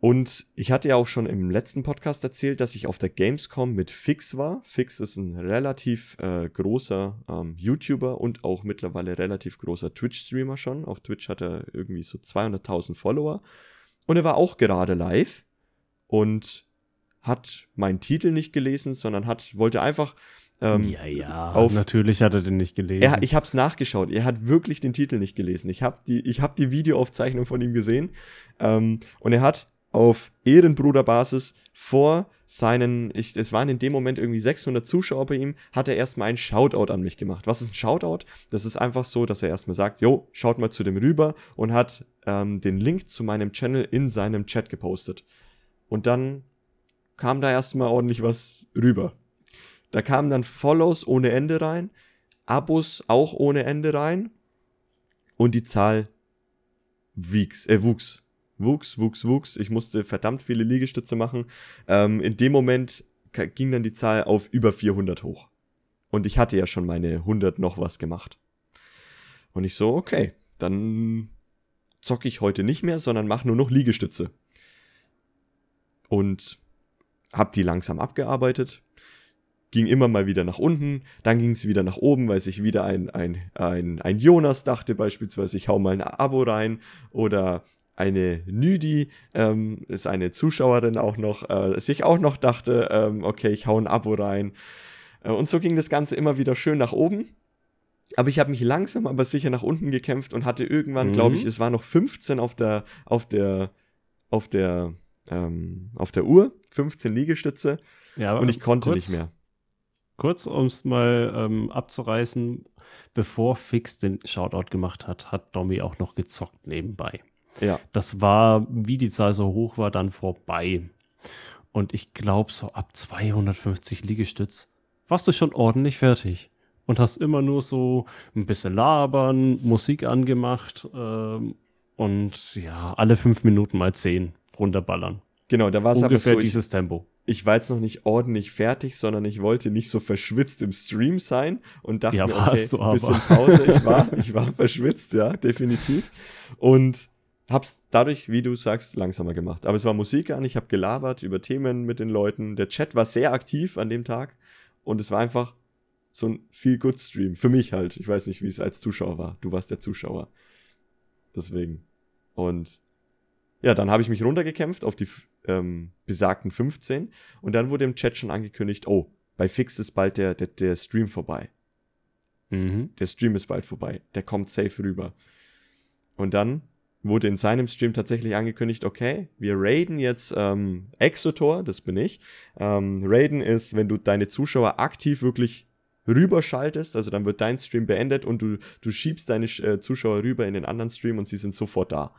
Und ich hatte ja auch schon im letzten Podcast erzählt, dass ich auf der Gamescom mit Fix war. Fix ist ein relativ äh, großer ähm, YouTuber und auch mittlerweile relativ großer Twitch-Streamer schon. Auf Twitch hat er irgendwie so 200.000 Follower. Und er war auch gerade live und hat meinen Titel nicht gelesen, sondern hat, wollte einfach ähm, ja, ja, auf, natürlich hat er den nicht gelesen. Er, ich habe es nachgeschaut. Er hat wirklich den Titel nicht gelesen. Ich habe die, ich hab die Videoaufzeichnung von ihm gesehen. Ähm, und er hat auf Ehrenbruderbasis vor seinen, ich, es waren in dem Moment irgendwie 600 Zuschauer bei ihm, hat er erstmal einen Shoutout an mich gemacht. Was ist ein Shoutout? Das ist einfach so, dass er erstmal sagt, jo, schaut mal zu dem rüber und hat ähm, den Link zu meinem Channel in seinem Chat gepostet. Und dann kam da erstmal ordentlich was rüber. Da kamen dann Follows ohne Ende rein, Abos auch ohne Ende rein und die Zahl wieks, äh, wuchs wuchs, wuchs, wuchs. Ich musste verdammt viele Liegestütze machen. Ähm, in dem Moment ging dann die Zahl auf über 400 hoch. Und ich hatte ja schon meine 100 noch was gemacht. Und ich so, okay, dann zocke ich heute nicht mehr, sondern mache nur noch Liegestütze. Und hab die langsam abgearbeitet. Ging immer mal wieder nach unten, dann ging es wieder nach oben, weil sich wieder ein, ein, ein, ein Jonas dachte, beispielsweise, ich hau mal ein Abo rein oder eine Nüdi, ähm, ist eine Zuschauerin auch noch, äh, sich auch noch dachte, ähm, okay, ich hau ein Abo rein. Äh, und so ging das Ganze immer wieder schön nach oben. Aber ich habe mich langsam aber sicher nach unten gekämpft und hatte irgendwann, mhm. glaube ich, es war noch 15 auf der, auf der, auf der, ähm, auf der Uhr, 15 Liegestütze. Ja, und ich konnte kurz, nicht mehr. Kurz, um es mal ähm, abzureißen, bevor Fix den Shoutout gemacht hat, hat Domi auch noch gezockt nebenbei. Ja. Das war, wie die Zahl so hoch war, dann vorbei. Und ich glaube, so ab 250 Liegestütz warst du schon ordentlich fertig. Und hast immer nur so ein bisschen labern, Musik angemacht ähm, und ja, alle fünf Minuten mal zehn runterballern. Genau, da war es aber so. dieses ich, Tempo. Ich war jetzt noch nicht ordentlich fertig, sondern ich wollte nicht so verschwitzt im Stream sein und dachte ja, mir, okay, ein bisschen Pause. Ich war, ich war verschwitzt, ja, definitiv. Und hab's dadurch, wie du sagst, langsamer gemacht. Aber es war Musik an, ich habe gelabert über Themen mit den Leuten. Der Chat war sehr aktiv an dem Tag und es war einfach so ein Feel-Good-Stream. Für mich halt. Ich weiß nicht, wie es als Zuschauer war. Du warst der Zuschauer. Deswegen. Und ja, dann habe ich mich runtergekämpft auf die ähm, besagten 15 und dann wurde im Chat schon angekündigt, oh, bei Fix ist bald der, der, der Stream vorbei. Mhm. Der Stream ist bald vorbei. Der kommt safe rüber. Und dann wurde in seinem Stream tatsächlich angekündigt, okay, wir raiden jetzt ähm, Exotor, das bin ich. Ähm, raiden ist, wenn du deine Zuschauer aktiv wirklich rüberschaltest, also dann wird dein Stream beendet und du, du schiebst deine äh, Zuschauer rüber in den anderen Stream und sie sind sofort da.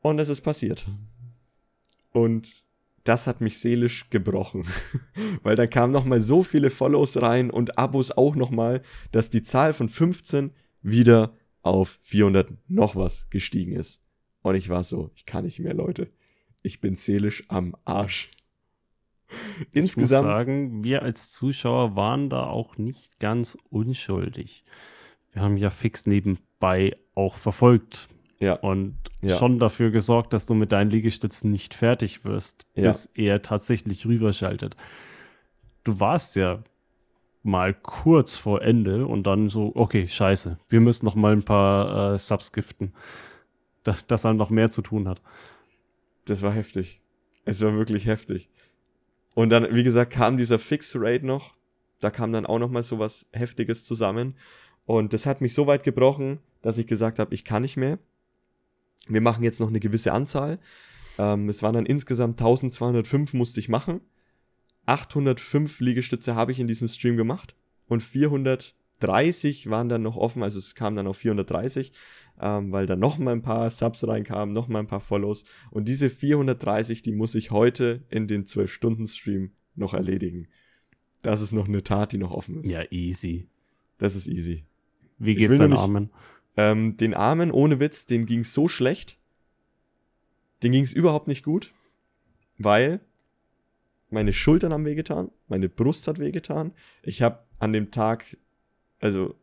Und es ist passiert. Und das hat mich seelisch gebrochen, weil da kamen nochmal so viele Follows rein und Abos auch nochmal, dass die Zahl von 15 wieder auf 400 noch was gestiegen ist. Und ich war so, ich kann nicht mehr, Leute. Ich bin seelisch am Arsch. Insgesamt. Ich muss sagen, wir als Zuschauer waren da auch nicht ganz unschuldig. Wir haben ja fix nebenbei auch verfolgt. Ja. Und Ja. schon dafür gesorgt, dass du mit deinen Liegestützen nicht fertig wirst, Ja. bis er tatsächlich rüberschaltet. Du warst ja mal kurz vor Ende und dann so, okay, scheiße, wir müssen noch mal ein paar äh, Subs giften. Da, dass er noch mehr zu tun hat. Das war heftig. Es war wirklich heftig. Und dann, wie gesagt, kam dieser Fix-Raid noch. Da kam dann auch noch mal so was Heftiges zusammen. Und das hat mich so weit gebrochen, dass ich gesagt habe, ich kann nicht mehr. Wir machen jetzt noch eine gewisse Anzahl. Ähm, es waren dann insgesamt 1205 musste ich machen. 805 Liegestütze habe ich in diesem Stream gemacht. Und 430 waren dann noch offen. Also es kam dann auf 430, ähm, weil dann noch mal ein paar Subs reinkamen, noch mal ein paar Follows. Und diese 430, die muss ich heute in den 12-Stunden-Stream noch erledigen. Das ist noch eine Tat, die noch offen ist. Ja, easy. Das ist easy. Wie geht's nicht- Armen? Ähm, den Armen, ohne Witz, den ging's so schlecht. Den ging's überhaupt nicht gut, weil meine Schultern haben wehgetan, meine Brust hat wehgetan. Ich habe an dem Tag, also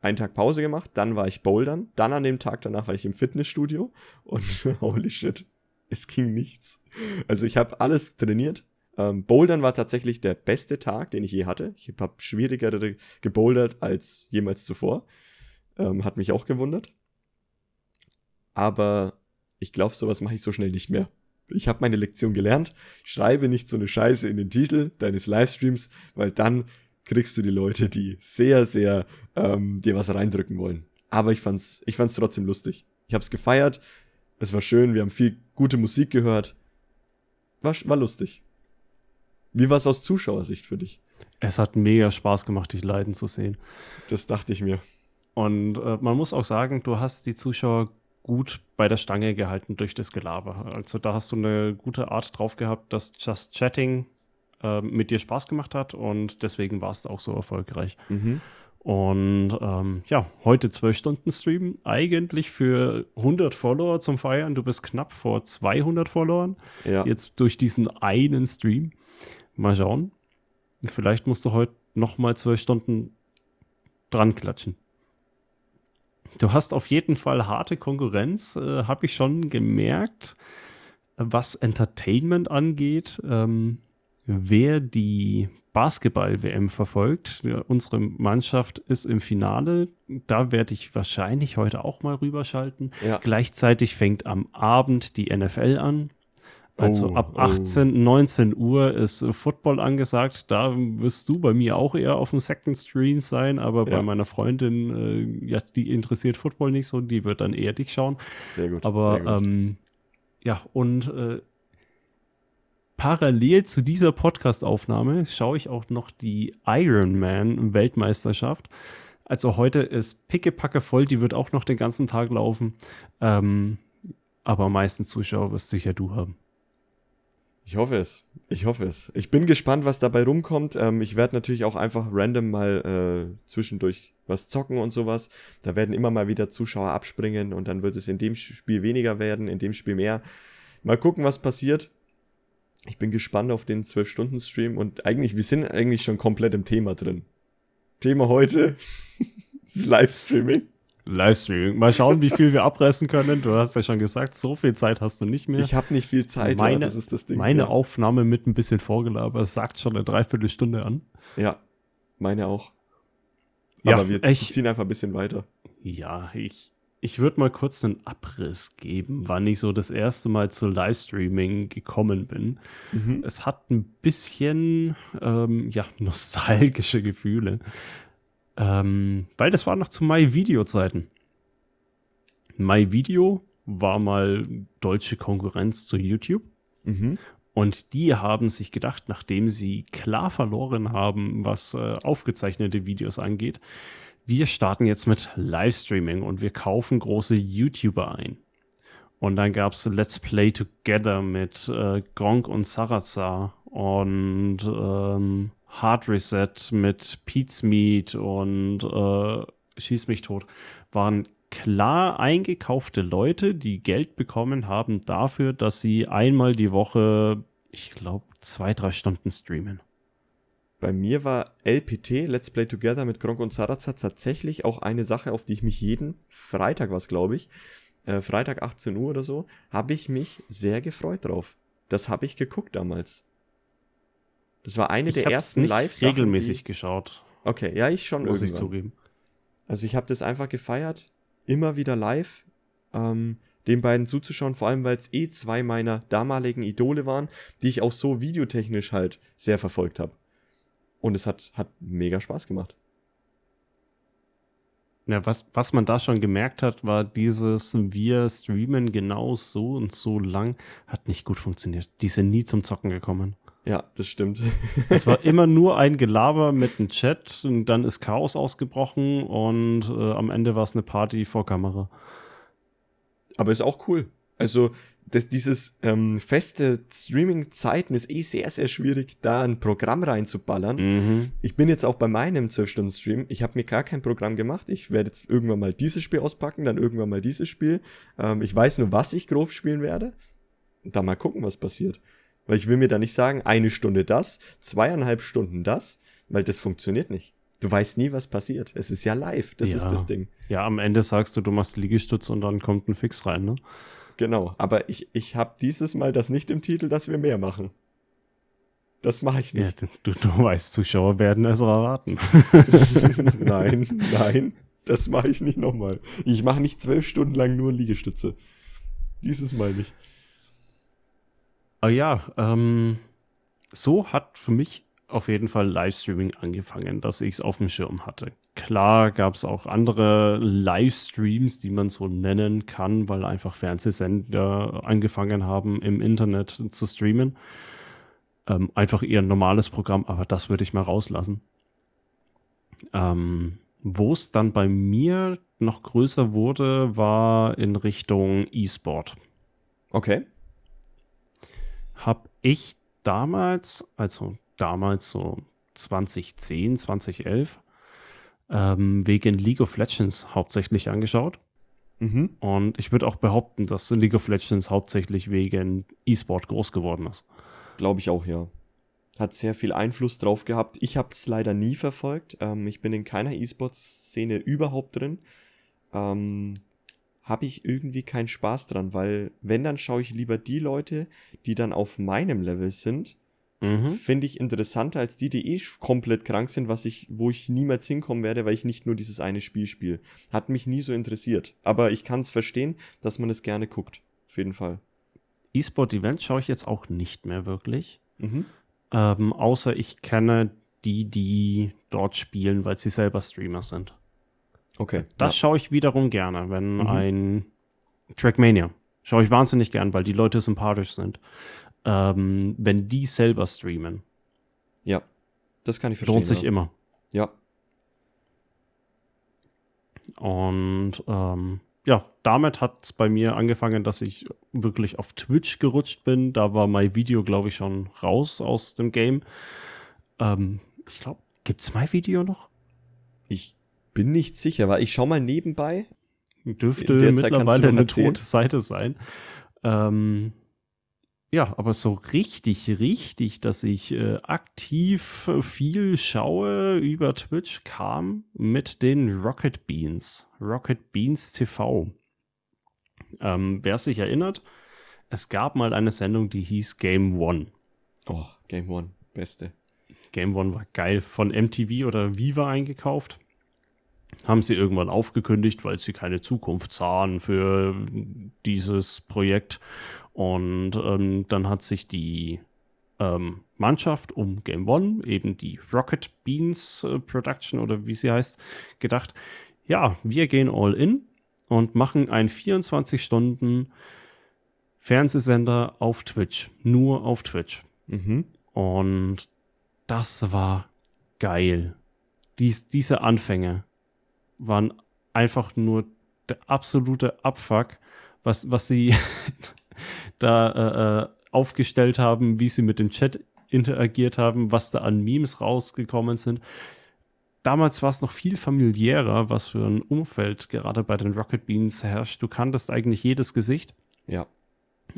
einen Tag Pause gemacht, dann war ich bouldern, dann an dem Tag danach war ich im Fitnessstudio und holy shit, es ging nichts. Also ich habe alles trainiert. Ähm, Bouldern war tatsächlich der beste Tag, den ich je hatte. Ich habe schwierigere gebouldert als jemals zuvor. Ähm, hat mich auch gewundert. Aber ich glaube, sowas mache ich so schnell nicht mehr. Ich habe meine Lektion gelernt. Schreibe nicht so eine Scheiße in den Titel deines Livestreams, weil dann kriegst du die Leute, die sehr, sehr ähm, dir was reindrücken wollen. Aber ich fand's, ich fand's trotzdem lustig. Ich hab's gefeiert. Es war schön. Wir haben viel gute Musik gehört. War, war lustig. Wie war's aus Zuschauersicht für dich? Es hat mega Spaß gemacht, dich leiden zu sehen. Das dachte ich mir. Und äh, man muss auch sagen, du hast die Zuschauer gut bei der Stange gehalten durch das Gelaber. Also da hast du eine gute Art drauf gehabt, dass Just Chatting äh, mit dir Spaß gemacht hat und deswegen warst du auch so erfolgreich. Mhm. Und ähm, ja, heute 12 Stunden Stream. Eigentlich für 100 Follower zum Feiern. Du bist knapp vor 200 Followern. Ja. Jetzt durch diesen einen Stream. Mal schauen. Vielleicht musst du heute noch mal 12 Stunden dran klatschen. Du hast auf jeden Fall harte Konkurrenz, äh, habe ich schon gemerkt, was Entertainment angeht. Ähm, wer die Basketball-WM verfolgt, ja, unsere Mannschaft ist im Finale. Da werde ich wahrscheinlich heute auch mal rüberschalten. ja. Gleichzeitig fängt am Abend die NFL an. Also Oh, ab oh. 18, 19 Uhr ist äh, Football angesagt. Da wirst du bei mir auch eher auf dem Second Screen sein, aber Ja. bei meiner Freundin, äh, ja, die interessiert Football nicht so, die wird dann eher dich schauen. Sehr gut. Aber sehr gut. ähm, ja, und äh, parallel zu dieser Podcast-Aufnahme schaue ich auch noch die Ironman-Weltmeisterschaft. Also heute ist pickepacke voll, die wird auch noch den ganzen Tag laufen. Ähm, aber am meisten Zuschauer wirst sicher du haben. Ich hoffe es. Ich hoffe es. Ich bin gespannt, was dabei rumkommt. Ähm, ich werde natürlich auch einfach random mal äh, zwischendurch was zocken und sowas. Da werden immer mal wieder Zuschauer abspringen und dann wird es in dem Spiel weniger werden, in dem Spiel mehr. Mal gucken, was passiert. Ich bin gespannt auf den 12-Stunden-Stream und eigentlich, wir sind eigentlich schon komplett im Thema drin. Thema heute ist Livestreaming. Livestreaming. Mal schauen, wie viel wir abreißen können. Du hast ja schon gesagt, so viel Zeit hast du nicht mehr. Ich habe nicht viel Zeit, Meine- ja, das ist das Ding. Meine ja. Aufnahme mit ein bisschen Vorgelaber sagt schon eine Dreiviertelstunde an. Ja, meine auch. Ja, Aber wir ich- ziehen einfach ein bisschen weiter. Ja, ich, ich würde mal kurz einen Abriss geben, wann ich so das erste Mal zu Livestreaming gekommen bin. Mhm. Es hat ein bisschen, ähm, ja, nostalgische Gefühle. Ähm, weil das war noch zu My-Video-Zeiten. My-Video war mal deutsche Konkurrenz zu YouTube. Mhm. Und die haben sich gedacht, nachdem sie klar verloren haben, was äh, aufgezeichnete Videos angeht, wir starten jetzt mit Livestreaming und wir kaufen große YouTuber ein. Und dann gab es Let's Play Together mit äh, Gronk und Sarazar und ähm, Hard Reset mit Pete's Meat und äh, Schieß mich tot. Waren klar eingekaufte Leute, die Geld bekommen haben dafür, dass sie einmal die Woche ich glaube, zwei, drei Stunden streamen. Bei mir war LPT, Let's Play Together mit Gronk und Sarazar, tatsächlich auch eine Sache, auf die ich mich jeden Freitag, was glaube ich, äh, Freitag 18 Uhr oder so, habe ich mich sehr gefreut drauf. Das habe ich geguckt damals. Das war eine ich der ersten live regelmäßig die... geschaut. Okay, ja, ich schon Muss irgendwann. ich zugeben. Also ich habe das einfach gefeiert, immer wieder live, ähm, den beiden zuzuschauen, vor allem weil es eh zwei meiner damaligen Idole waren, die ich auch so videotechnisch halt sehr verfolgt habe. Und es hat, hat mega Spaß gemacht. Ja, was, was man da schon gemerkt hat, war dieses Wir streamen genau so und so lang, hat nicht gut funktioniert. Die sind nie zum Zocken gekommen. Ja, das stimmt. es war immer nur ein Gelaber mit einem Chat und dann ist Chaos ausgebrochen und äh, am Ende war es eine Party vor Kamera. Aber ist auch cool. Also das, dieses ähm, feste Streaming-Zeiten ist eh sehr, sehr schwierig, da ein Programm reinzuballern. Mhm. Ich bin jetzt auch bei meinem 12-Stunden-Stream. Ich habe mir gar kein Programm gemacht. Ich werde jetzt irgendwann mal dieses Spiel auspacken, dann irgendwann mal dieses Spiel. Ähm, ich weiß nur, was ich grob spielen werde. Da mal gucken, was passiert. Weil ich will mir da nicht sagen, eine Stunde das, zweieinhalb Stunden das, weil das funktioniert nicht. Du weißt nie, was passiert. Es ist ja live. Das ja. ist das Ding. Ja, am Ende sagst du, du machst Liegestütz und dann kommt ein Fix rein, ne? Genau, aber ich, ich habe dieses Mal das nicht im Titel, dass wir mehr machen. Das mache ich nicht. Ja, du, du weißt, Zuschauer werden es erwarten. nein, nein, das mache ich nicht nochmal. Ich mache nicht zwölf Stunden lang nur Liegestütze. Dieses Mal nicht. Aber ja, ähm, so hat für mich auf jeden Fall Livestreaming angefangen, dass ich es auf dem Schirm hatte. Klar gab es auch andere Livestreams, die man so nennen kann, weil einfach Fernsehsender angefangen haben, im Internet zu streamen. Ähm, einfach ein normales Programm, aber das würde ich mal rauslassen. Ähm, Wo es dann bei mir noch größer wurde, war in Richtung E-Sport. Okay. Hab ich damals, also damals so 2010, 2011, ähm, wegen League of Legends hauptsächlich angeschaut. Mhm. Und ich würde auch behaupten, dass League of Legends hauptsächlich wegen E-Sport groß geworden ist. Glaube ich auch, ja. Hat sehr viel Einfluss drauf gehabt. Ich habe es leider nie verfolgt. Ähm, ich bin in keiner E-Sport-Szene überhaupt drin. Ähm, habe ich irgendwie keinen Spaß dran, weil wenn, dann schaue ich lieber die Leute, die dann auf meinem Level sind Mhm. Finde ich interessanter als die, die eh komplett krank sind, was ich, wo ich niemals hinkommen werde, weil ich nicht nur dieses eine Spiel spiele. Hat mich nie so interessiert. Aber ich kann es verstehen, dass man es gerne guckt. Auf jeden Fall. E-Sport-Events schaue ich jetzt auch nicht mehr wirklich. Mhm. Ähm, außer ich kenne die, die dort spielen, weil sie selber Streamer sind. Okay. Das ja. schaue ich wiederum gerne, wenn mhm. ein Trackmania. Schaue ich wahnsinnig gern, weil die Leute sympathisch sind ähm, wenn die selber streamen. Ja, das kann ich verstehen. Lohnt sich ja. immer. Ja. Und ähm, ja, damit hat es bei mir angefangen, dass ich wirklich auf Twitch gerutscht bin. Da war mein Video, glaube ich, schon raus aus dem Game. Ähm, ich glaube, gibt es mein Video noch? Ich bin nicht sicher, weil ich schaue mal nebenbei. Dürfte mittlerweile eine tote Seite sein. Ähm, ja, aber so richtig, richtig, dass ich äh, aktiv viel schaue über Twitch, kam mit den Rocket Beans. Rocket Beans TV. Ähm, wer sich erinnert, es gab mal eine Sendung, die hieß Game One. Oh, Game One, beste. Game One war geil. Von MTV oder Viva eingekauft. Haben sie irgendwann aufgekündigt, weil sie keine Zukunft sahen für dieses Projekt und ähm, dann hat sich die ähm, Mannschaft um Game One, eben die Rocket Beans äh, Production oder wie sie heißt, gedacht, ja, wir gehen all in und machen einen 24 Stunden Fernsehsender auf Twitch, nur auf Twitch. Mhm. Und das war geil. Dies, diese Anfänge waren einfach nur der absolute Abfuck, was, was sie da äh, äh, aufgestellt haben, wie sie mit dem Chat interagiert haben, was da an Memes rausgekommen sind. Damals war es noch viel familiärer, was für ein Umfeld gerade bei den Rocket Beans herrscht. Du kanntest eigentlich jedes Gesicht. Ja.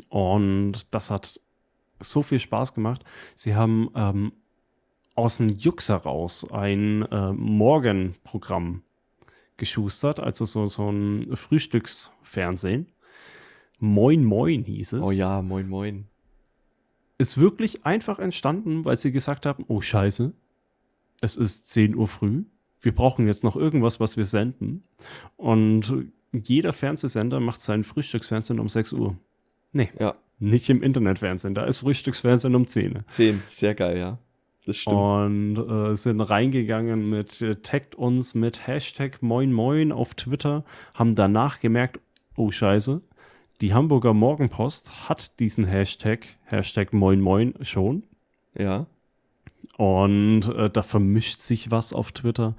Und das hat so viel Spaß gemacht. Sie haben ähm, aus dem Jux heraus ein äh, Morgenprogramm geschustert, also so, so ein Frühstücksfernsehen. Moin Moin hieß es. Oh ja, moin moin. Ist wirklich einfach entstanden, weil sie gesagt haben, oh scheiße, es ist 10 Uhr früh, wir brauchen jetzt noch irgendwas, was wir senden. Und jeder Fernsehsender macht sein Frühstücksfernsehen um 6 Uhr. Nee, Ja, nicht im Internetfernsehen, da ist Frühstücksfernsehen um 10. 10, sehr geil, ja. Das stimmt. Und äh, sind reingegangen mit, äh, taggt uns mit Hashtag Moin Moin auf Twitter, haben danach gemerkt, oh Scheiße, die Hamburger Morgenpost hat diesen Hashtag, Hashtag Moin Moin schon. Ja, Und äh, da vermischt sich was auf Twitter.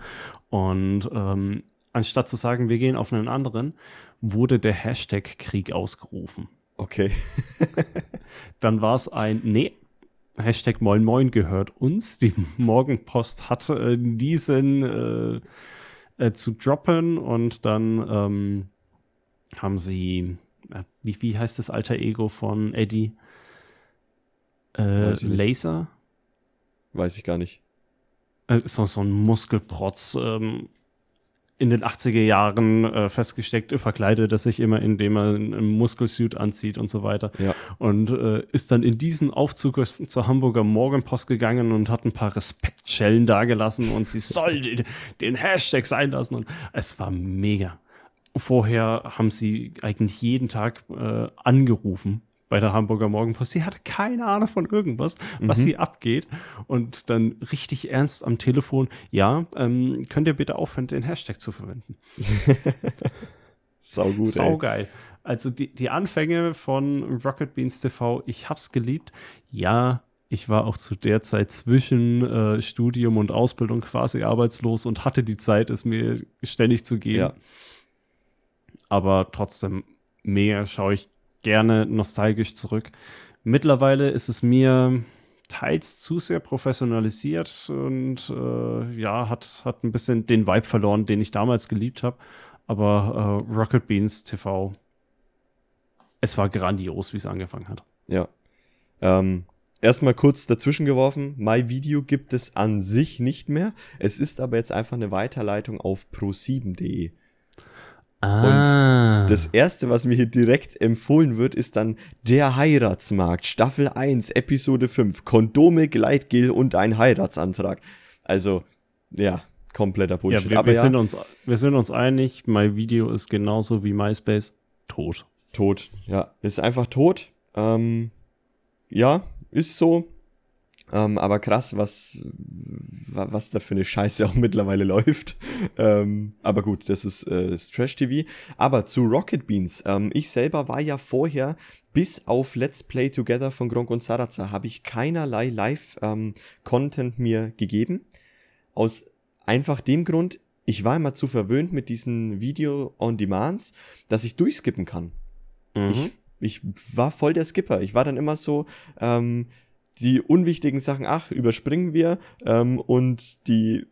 Und ähm, anstatt zu sagen, wir gehen auf einen anderen, wurde der Hashtag Krieg ausgerufen. okay. Dann war es ein, nee, Hashtag Moin Moin gehört uns. Die Morgenpost hat äh, diesen äh, äh, zu droppen und dann ähm, haben sie, äh, wie, wie heißt das alter Ego von Eddie? Äh, Weiß. Laser? Weiß ich gar nicht. Ist so, so ein Muskelprotz ähm, in den 80er Jahren äh, festgesteckt, verkleidet er sich immer, indem er einen Muskelsuit anzieht und so weiter. Ja. Und äh, ist dann in diesen Aufzug zur Hamburger Morgenpost gegangen und hat ein paar Respektschellen dagelassen und sie soll den, den Hashtag sein lassen. Und es war mega. Vorher haben sie eigentlich jeden Tag äh, angerufen bei der Hamburger Morgenpost. Sie hatte keine Ahnung von irgendwas, was Mhm. hier abgeht. Und dann richtig ernst am Telefon, ja, ähm, könnt ihr bitte aufhören, den Hashtag zu verwenden. Sau gut, ey. Saugeil. Also die, die Anfänge von Rocket Beans TV, ich hab's geliebt. Ja, ich war auch zu der Zeit zwischen äh, Studium und Ausbildung quasi arbeitslos und hatte die Zeit, es mir ständig zu geben. Ja. Aber trotzdem, mega schaue ich gerne nostalgisch zurück. Mittlerweile ist es mir teils zu sehr professionalisiert und äh, ja, hat, hat ein bisschen den Vibe verloren, den ich damals geliebt habe. Aber äh, Rocket Beans TV, es war grandios, wie es angefangen hat. Ja. Ähm, erstmal kurz dazwischen geworfen. My Video gibt es an sich nicht mehr. Es ist aber jetzt einfach eine Weiterleitung auf pro7.de. Ah. Das erste, was mir hier direkt empfohlen wird, ist dann der Heiratsmarkt, Staffel 1, Episode 5. Kondome, Gleitgel und ein Heiratsantrag. Also, ja, kompletter ja, Bullshit. wir, aber wir, ja, sind uns, wir sind uns einig, My Video ist genauso wie MySpace tot. tot. Ja, ist einfach tot. Ähm, ja, ist so. Ähm, aber krass, was, wa- was da für eine Scheiße auch mittlerweile läuft. Ähm, aber gut, das ist, äh, ist Trash-TV. Aber zu Rocket Beans. Ähm, ich selber war ja vorher, bis auf Let's Play Together von Gronk und Sarazar, habe ich keinerlei Live-Content mir gegeben. Aus einfach dem Grund, ich war immer zu verwöhnt mit diesen Video-on-Demands, dass ich durchskippen kann. Mhm. Ich, ich war voll der Skipper. Ich war dann immer so, ähm, die unwichtigen Sachen, ach, überspringen wir. Ähm, und die,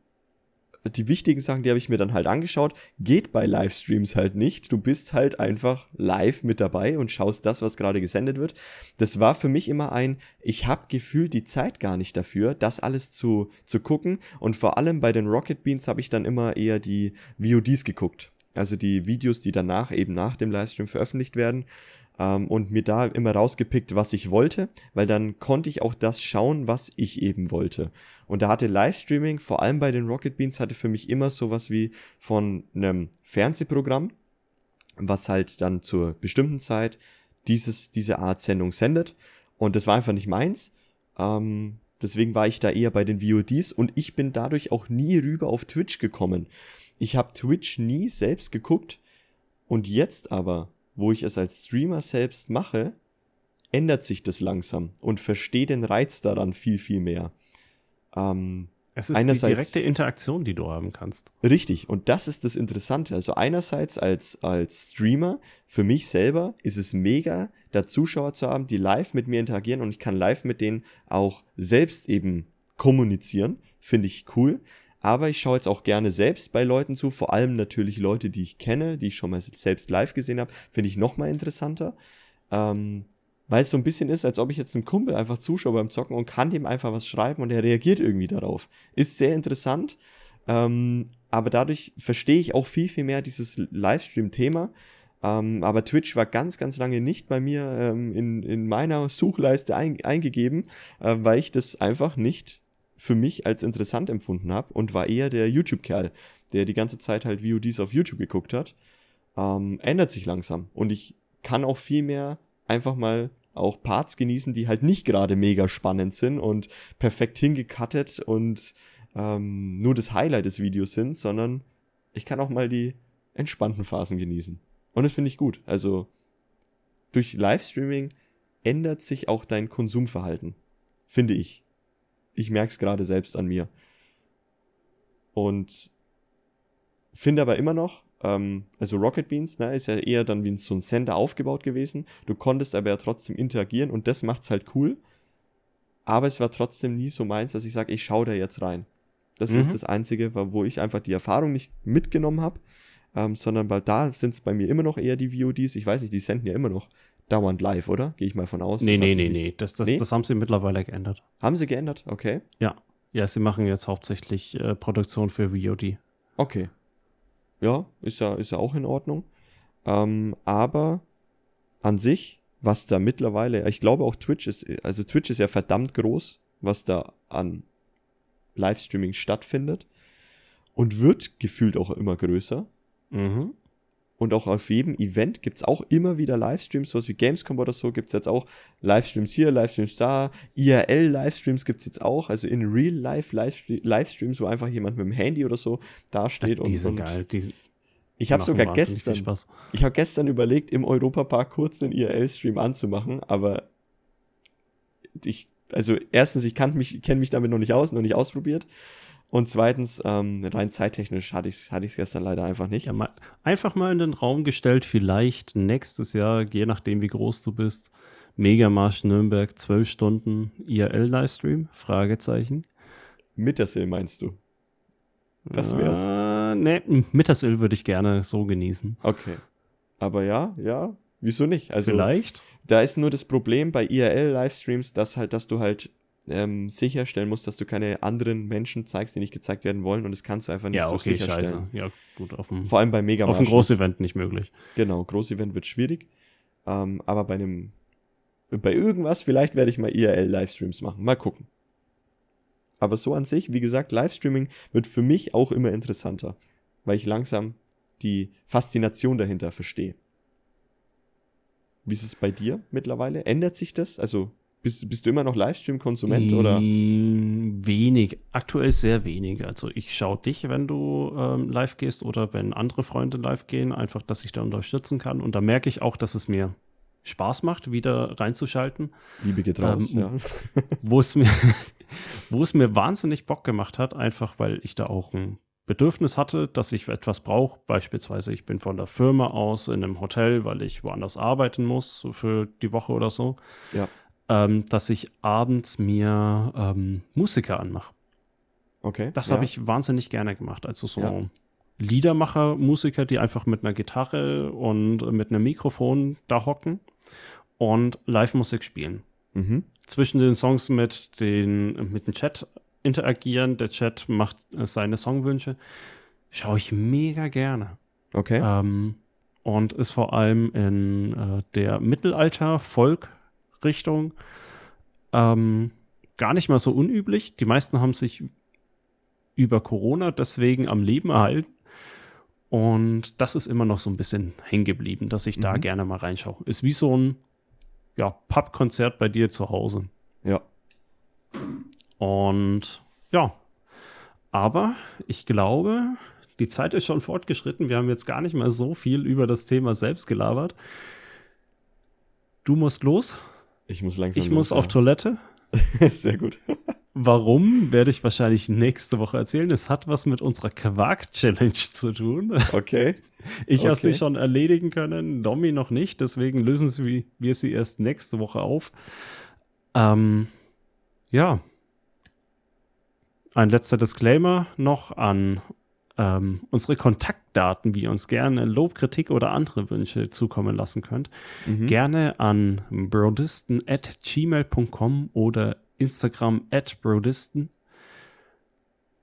die wichtigen Sachen, die habe ich mir dann halt angeschaut. Geht bei Livestreams halt nicht. Du bist halt einfach live mit dabei und schaust das, was gerade gesendet wird. Das war für mich immer ein, ich habe gefühlt die Zeit gar nicht dafür, das alles zu, zu gucken. Und vor allem bei den Rocket Beans habe ich dann immer eher die VODs geguckt. Also die Videos, die danach eben nach dem Livestream veröffentlicht werden ähm, und mir da immer rausgepickt, was ich wollte, weil dann konnte ich auch das schauen, was ich eben wollte. Und da hatte Livestreaming, vor allem bei den Rocket Beans, hatte für mich immer sowas wie von einem Fernsehprogramm, was halt dann zur bestimmten Zeit dieses, diese Art Sendung sendet. Und das war einfach nicht meins. Ähm, deswegen war ich da eher bei den VODs und ich bin dadurch auch nie rüber auf Twitch gekommen. Ich habe Twitch nie selbst geguckt und jetzt aber, wo ich es als Streamer selbst mache, ändert sich das langsam und verstehe den Reiz daran viel, viel mehr. Ähm, es ist einerseits- die direkte Interaktion, die du haben kannst. Richtig, und das ist das Interessante. Also einerseits als, als Streamer, für mich selber ist es mega, da Zuschauer zu haben, die live mit mir interagieren und ich kann live mit denen auch selbst eben kommunizieren. Finde ich cool. Aber ich schaue jetzt auch gerne selbst bei Leuten zu, vor allem natürlich Leute, die ich kenne, die ich schon mal selbst live gesehen habe, finde ich noch mal interessanter. Ähm, weil es so ein bisschen ist, als ob ich jetzt einem Kumpel einfach zuschaue beim Zocken und kann dem einfach was schreiben und er reagiert irgendwie darauf. Ist sehr interessant, ähm, aber dadurch verstehe ich auch viel, viel mehr dieses Livestream-Thema. Ähm, aber Twitch war ganz, ganz lange nicht bei mir ähm, in, in meiner Suchleiste ein, eingegeben, äh, weil ich das einfach nicht für mich als interessant empfunden habe und war eher der YouTube-Kerl, der die ganze Zeit halt VODs auf YouTube geguckt hat. Ähm, ändert sich langsam und ich kann auch viel mehr einfach mal auch Parts genießen, die halt nicht gerade mega spannend sind und perfekt hingekattet und ähm, nur das Highlight des Videos sind, sondern ich kann auch mal die entspannten Phasen genießen. Und das finde ich gut. Also durch Livestreaming ändert sich auch dein Konsumverhalten. Finde ich. Ich merke es gerade selbst an mir. Und finde aber immer noch, ähm, also Rocket Beans ne, ist ja eher dann wie so ein Sender aufgebaut gewesen. Du konntest aber ja trotzdem interagieren und das macht es halt cool. Aber es war trotzdem nie so meins, dass ich sage, ich schaue da jetzt rein. Das mhm. ist das Einzige, wo ich einfach die Erfahrung nicht mitgenommen habe, ähm, sondern weil da sind es bei mir immer noch eher die VODs. Ich weiß nicht, die senden ja immer noch dauernd live, oder? Gehe ich mal von aus. Nee, nee, nee, nee. Das, das, nee. das haben sie mittlerweile geändert. Haben sie geändert? Okay. Ja. Ja, sie machen jetzt hauptsächlich äh, Produktion für VOD. Okay. Ja, ist ja, ist ja auch in Ordnung. Ähm, aber an sich, was da mittlerweile, ich glaube auch Twitch ist, also Twitch ist ja verdammt groß, was da an Livestreaming stattfindet und wird gefühlt auch immer größer. Mhm. Und auch auf jedem Event gibt es auch immer wieder Livestreams, sowas wie Gamescom oder so, gibt es jetzt auch Livestreams hier, Livestreams da, IRL-Livestreams gibt es jetzt auch, also in Real-Life-Livestreams, wo einfach jemand mit dem Handy oder so dasteht. Die sind und geil, die sind ich habe sogar gestern, ich habe gestern überlegt, im Europapark kurz einen IRL-Stream anzumachen, aber ich, also erstens, ich kenne mich, kenn mich damit noch nicht aus, noch nicht ausprobiert. Und zweitens, ähm, rein zeittechnisch hatte ich es hatte gestern leider einfach nicht. Ja, mal, einfach mal in den Raum gestellt, vielleicht nächstes Jahr, je nachdem wie groß du bist, Megamarsch Nürnberg, 12 Stunden IRL-Livestream? Fragezeichen. Mittersill meinst du? Das wär's. Äh, nee, Mittersill würde ich gerne so genießen. Okay. Aber ja, ja, wieso nicht? Also, Vielleicht. Da ist nur das Problem bei IRL-Livestreams, dass halt, dass du halt ähm, sicherstellen musst, dass du keine anderen Menschen zeigst, die nicht gezeigt werden wollen und das kannst du einfach nicht ja, so okay, sicherstellen. Scheiße. Ja, gut, auf dem, Vor allem bei Mega Auf einem Großevent nicht möglich. Genau, Großevent wird schwierig. Ähm, aber bei einem, bei irgendwas, vielleicht werde ich mal IRL-Livestreams machen. Mal gucken. Aber so an sich, wie gesagt, Livestreaming wird für mich auch immer interessanter, weil ich langsam die Faszination dahinter verstehe. Wie ist es bei dir mittlerweile? Ändert sich das? Also bist, bist du immer noch Livestream-Konsument oder? Wenig, aktuell sehr wenig. Also ich schaue dich, wenn du ähm, live gehst oder wenn andere Freunde live gehen, einfach, dass ich da unterstützen kann. Und da merke ich auch, dass es mir Spaß macht, wieder reinzuschalten. Liebe geht raus, ähm, ja. Wo es mir, wo es mir wahnsinnig Bock gemacht hat, einfach weil ich da auch ein Bedürfnis hatte, dass ich etwas brauche. Beispielsweise, ich bin von der Firma aus in einem Hotel, weil ich woanders arbeiten muss für die Woche oder so. Ja ähm, dass ich abends mir ähm, Musiker anmache. Okay. Das ja. habe ich wahnsinnig gerne gemacht. Also so ja. Liedermacher, Musiker, die einfach mit einer Gitarre und mit einem Mikrofon da hocken und Live-Musik spielen. Mhm. Zwischen den Songs mit, den, mit dem Chat interagieren. Der Chat macht seine Songwünsche. Schaue ich mega gerne. Okay. Ähm, und ist vor allem in äh, der Mittelalter-Folk- Richtung. Ähm, gar nicht mal so unüblich. Die meisten haben sich über Corona deswegen am Leben erhalten. Und das ist immer noch so ein bisschen hängen geblieben, dass ich mhm. da gerne mal reinschaue. Ist wie so ein ja, Pub-Konzert bei dir zu Hause. Ja. Und ja, aber ich glaube, die Zeit ist schon fortgeschritten. Wir haben jetzt gar nicht mal so viel über das Thema selbst gelabert. Du musst los. Ich muss langsam. Ich los, muss ja. auf Toilette. Sehr gut. Warum, werde ich wahrscheinlich nächste Woche erzählen. Es hat was mit unserer Quark-Challenge zu tun. Okay. Ich okay. habe sie schon erledigen können, Domi noch nicht, deswegen lösen wir sie erst nächste Woche auf. Ähm, ja. Ein letzter Disclaimer noch an ähm, unsere Kontaktdaten, wie ihr uns gerne Lob, Kritik oder andere Wünsche zukommen lassen könnt, Mhm. gerne an brodisten at gmail.com oder Instagram at brodisten.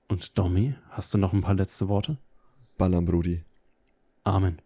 Und Domi, hast du noch ein paar letzte Worte? Ballern, Brudi. Amen.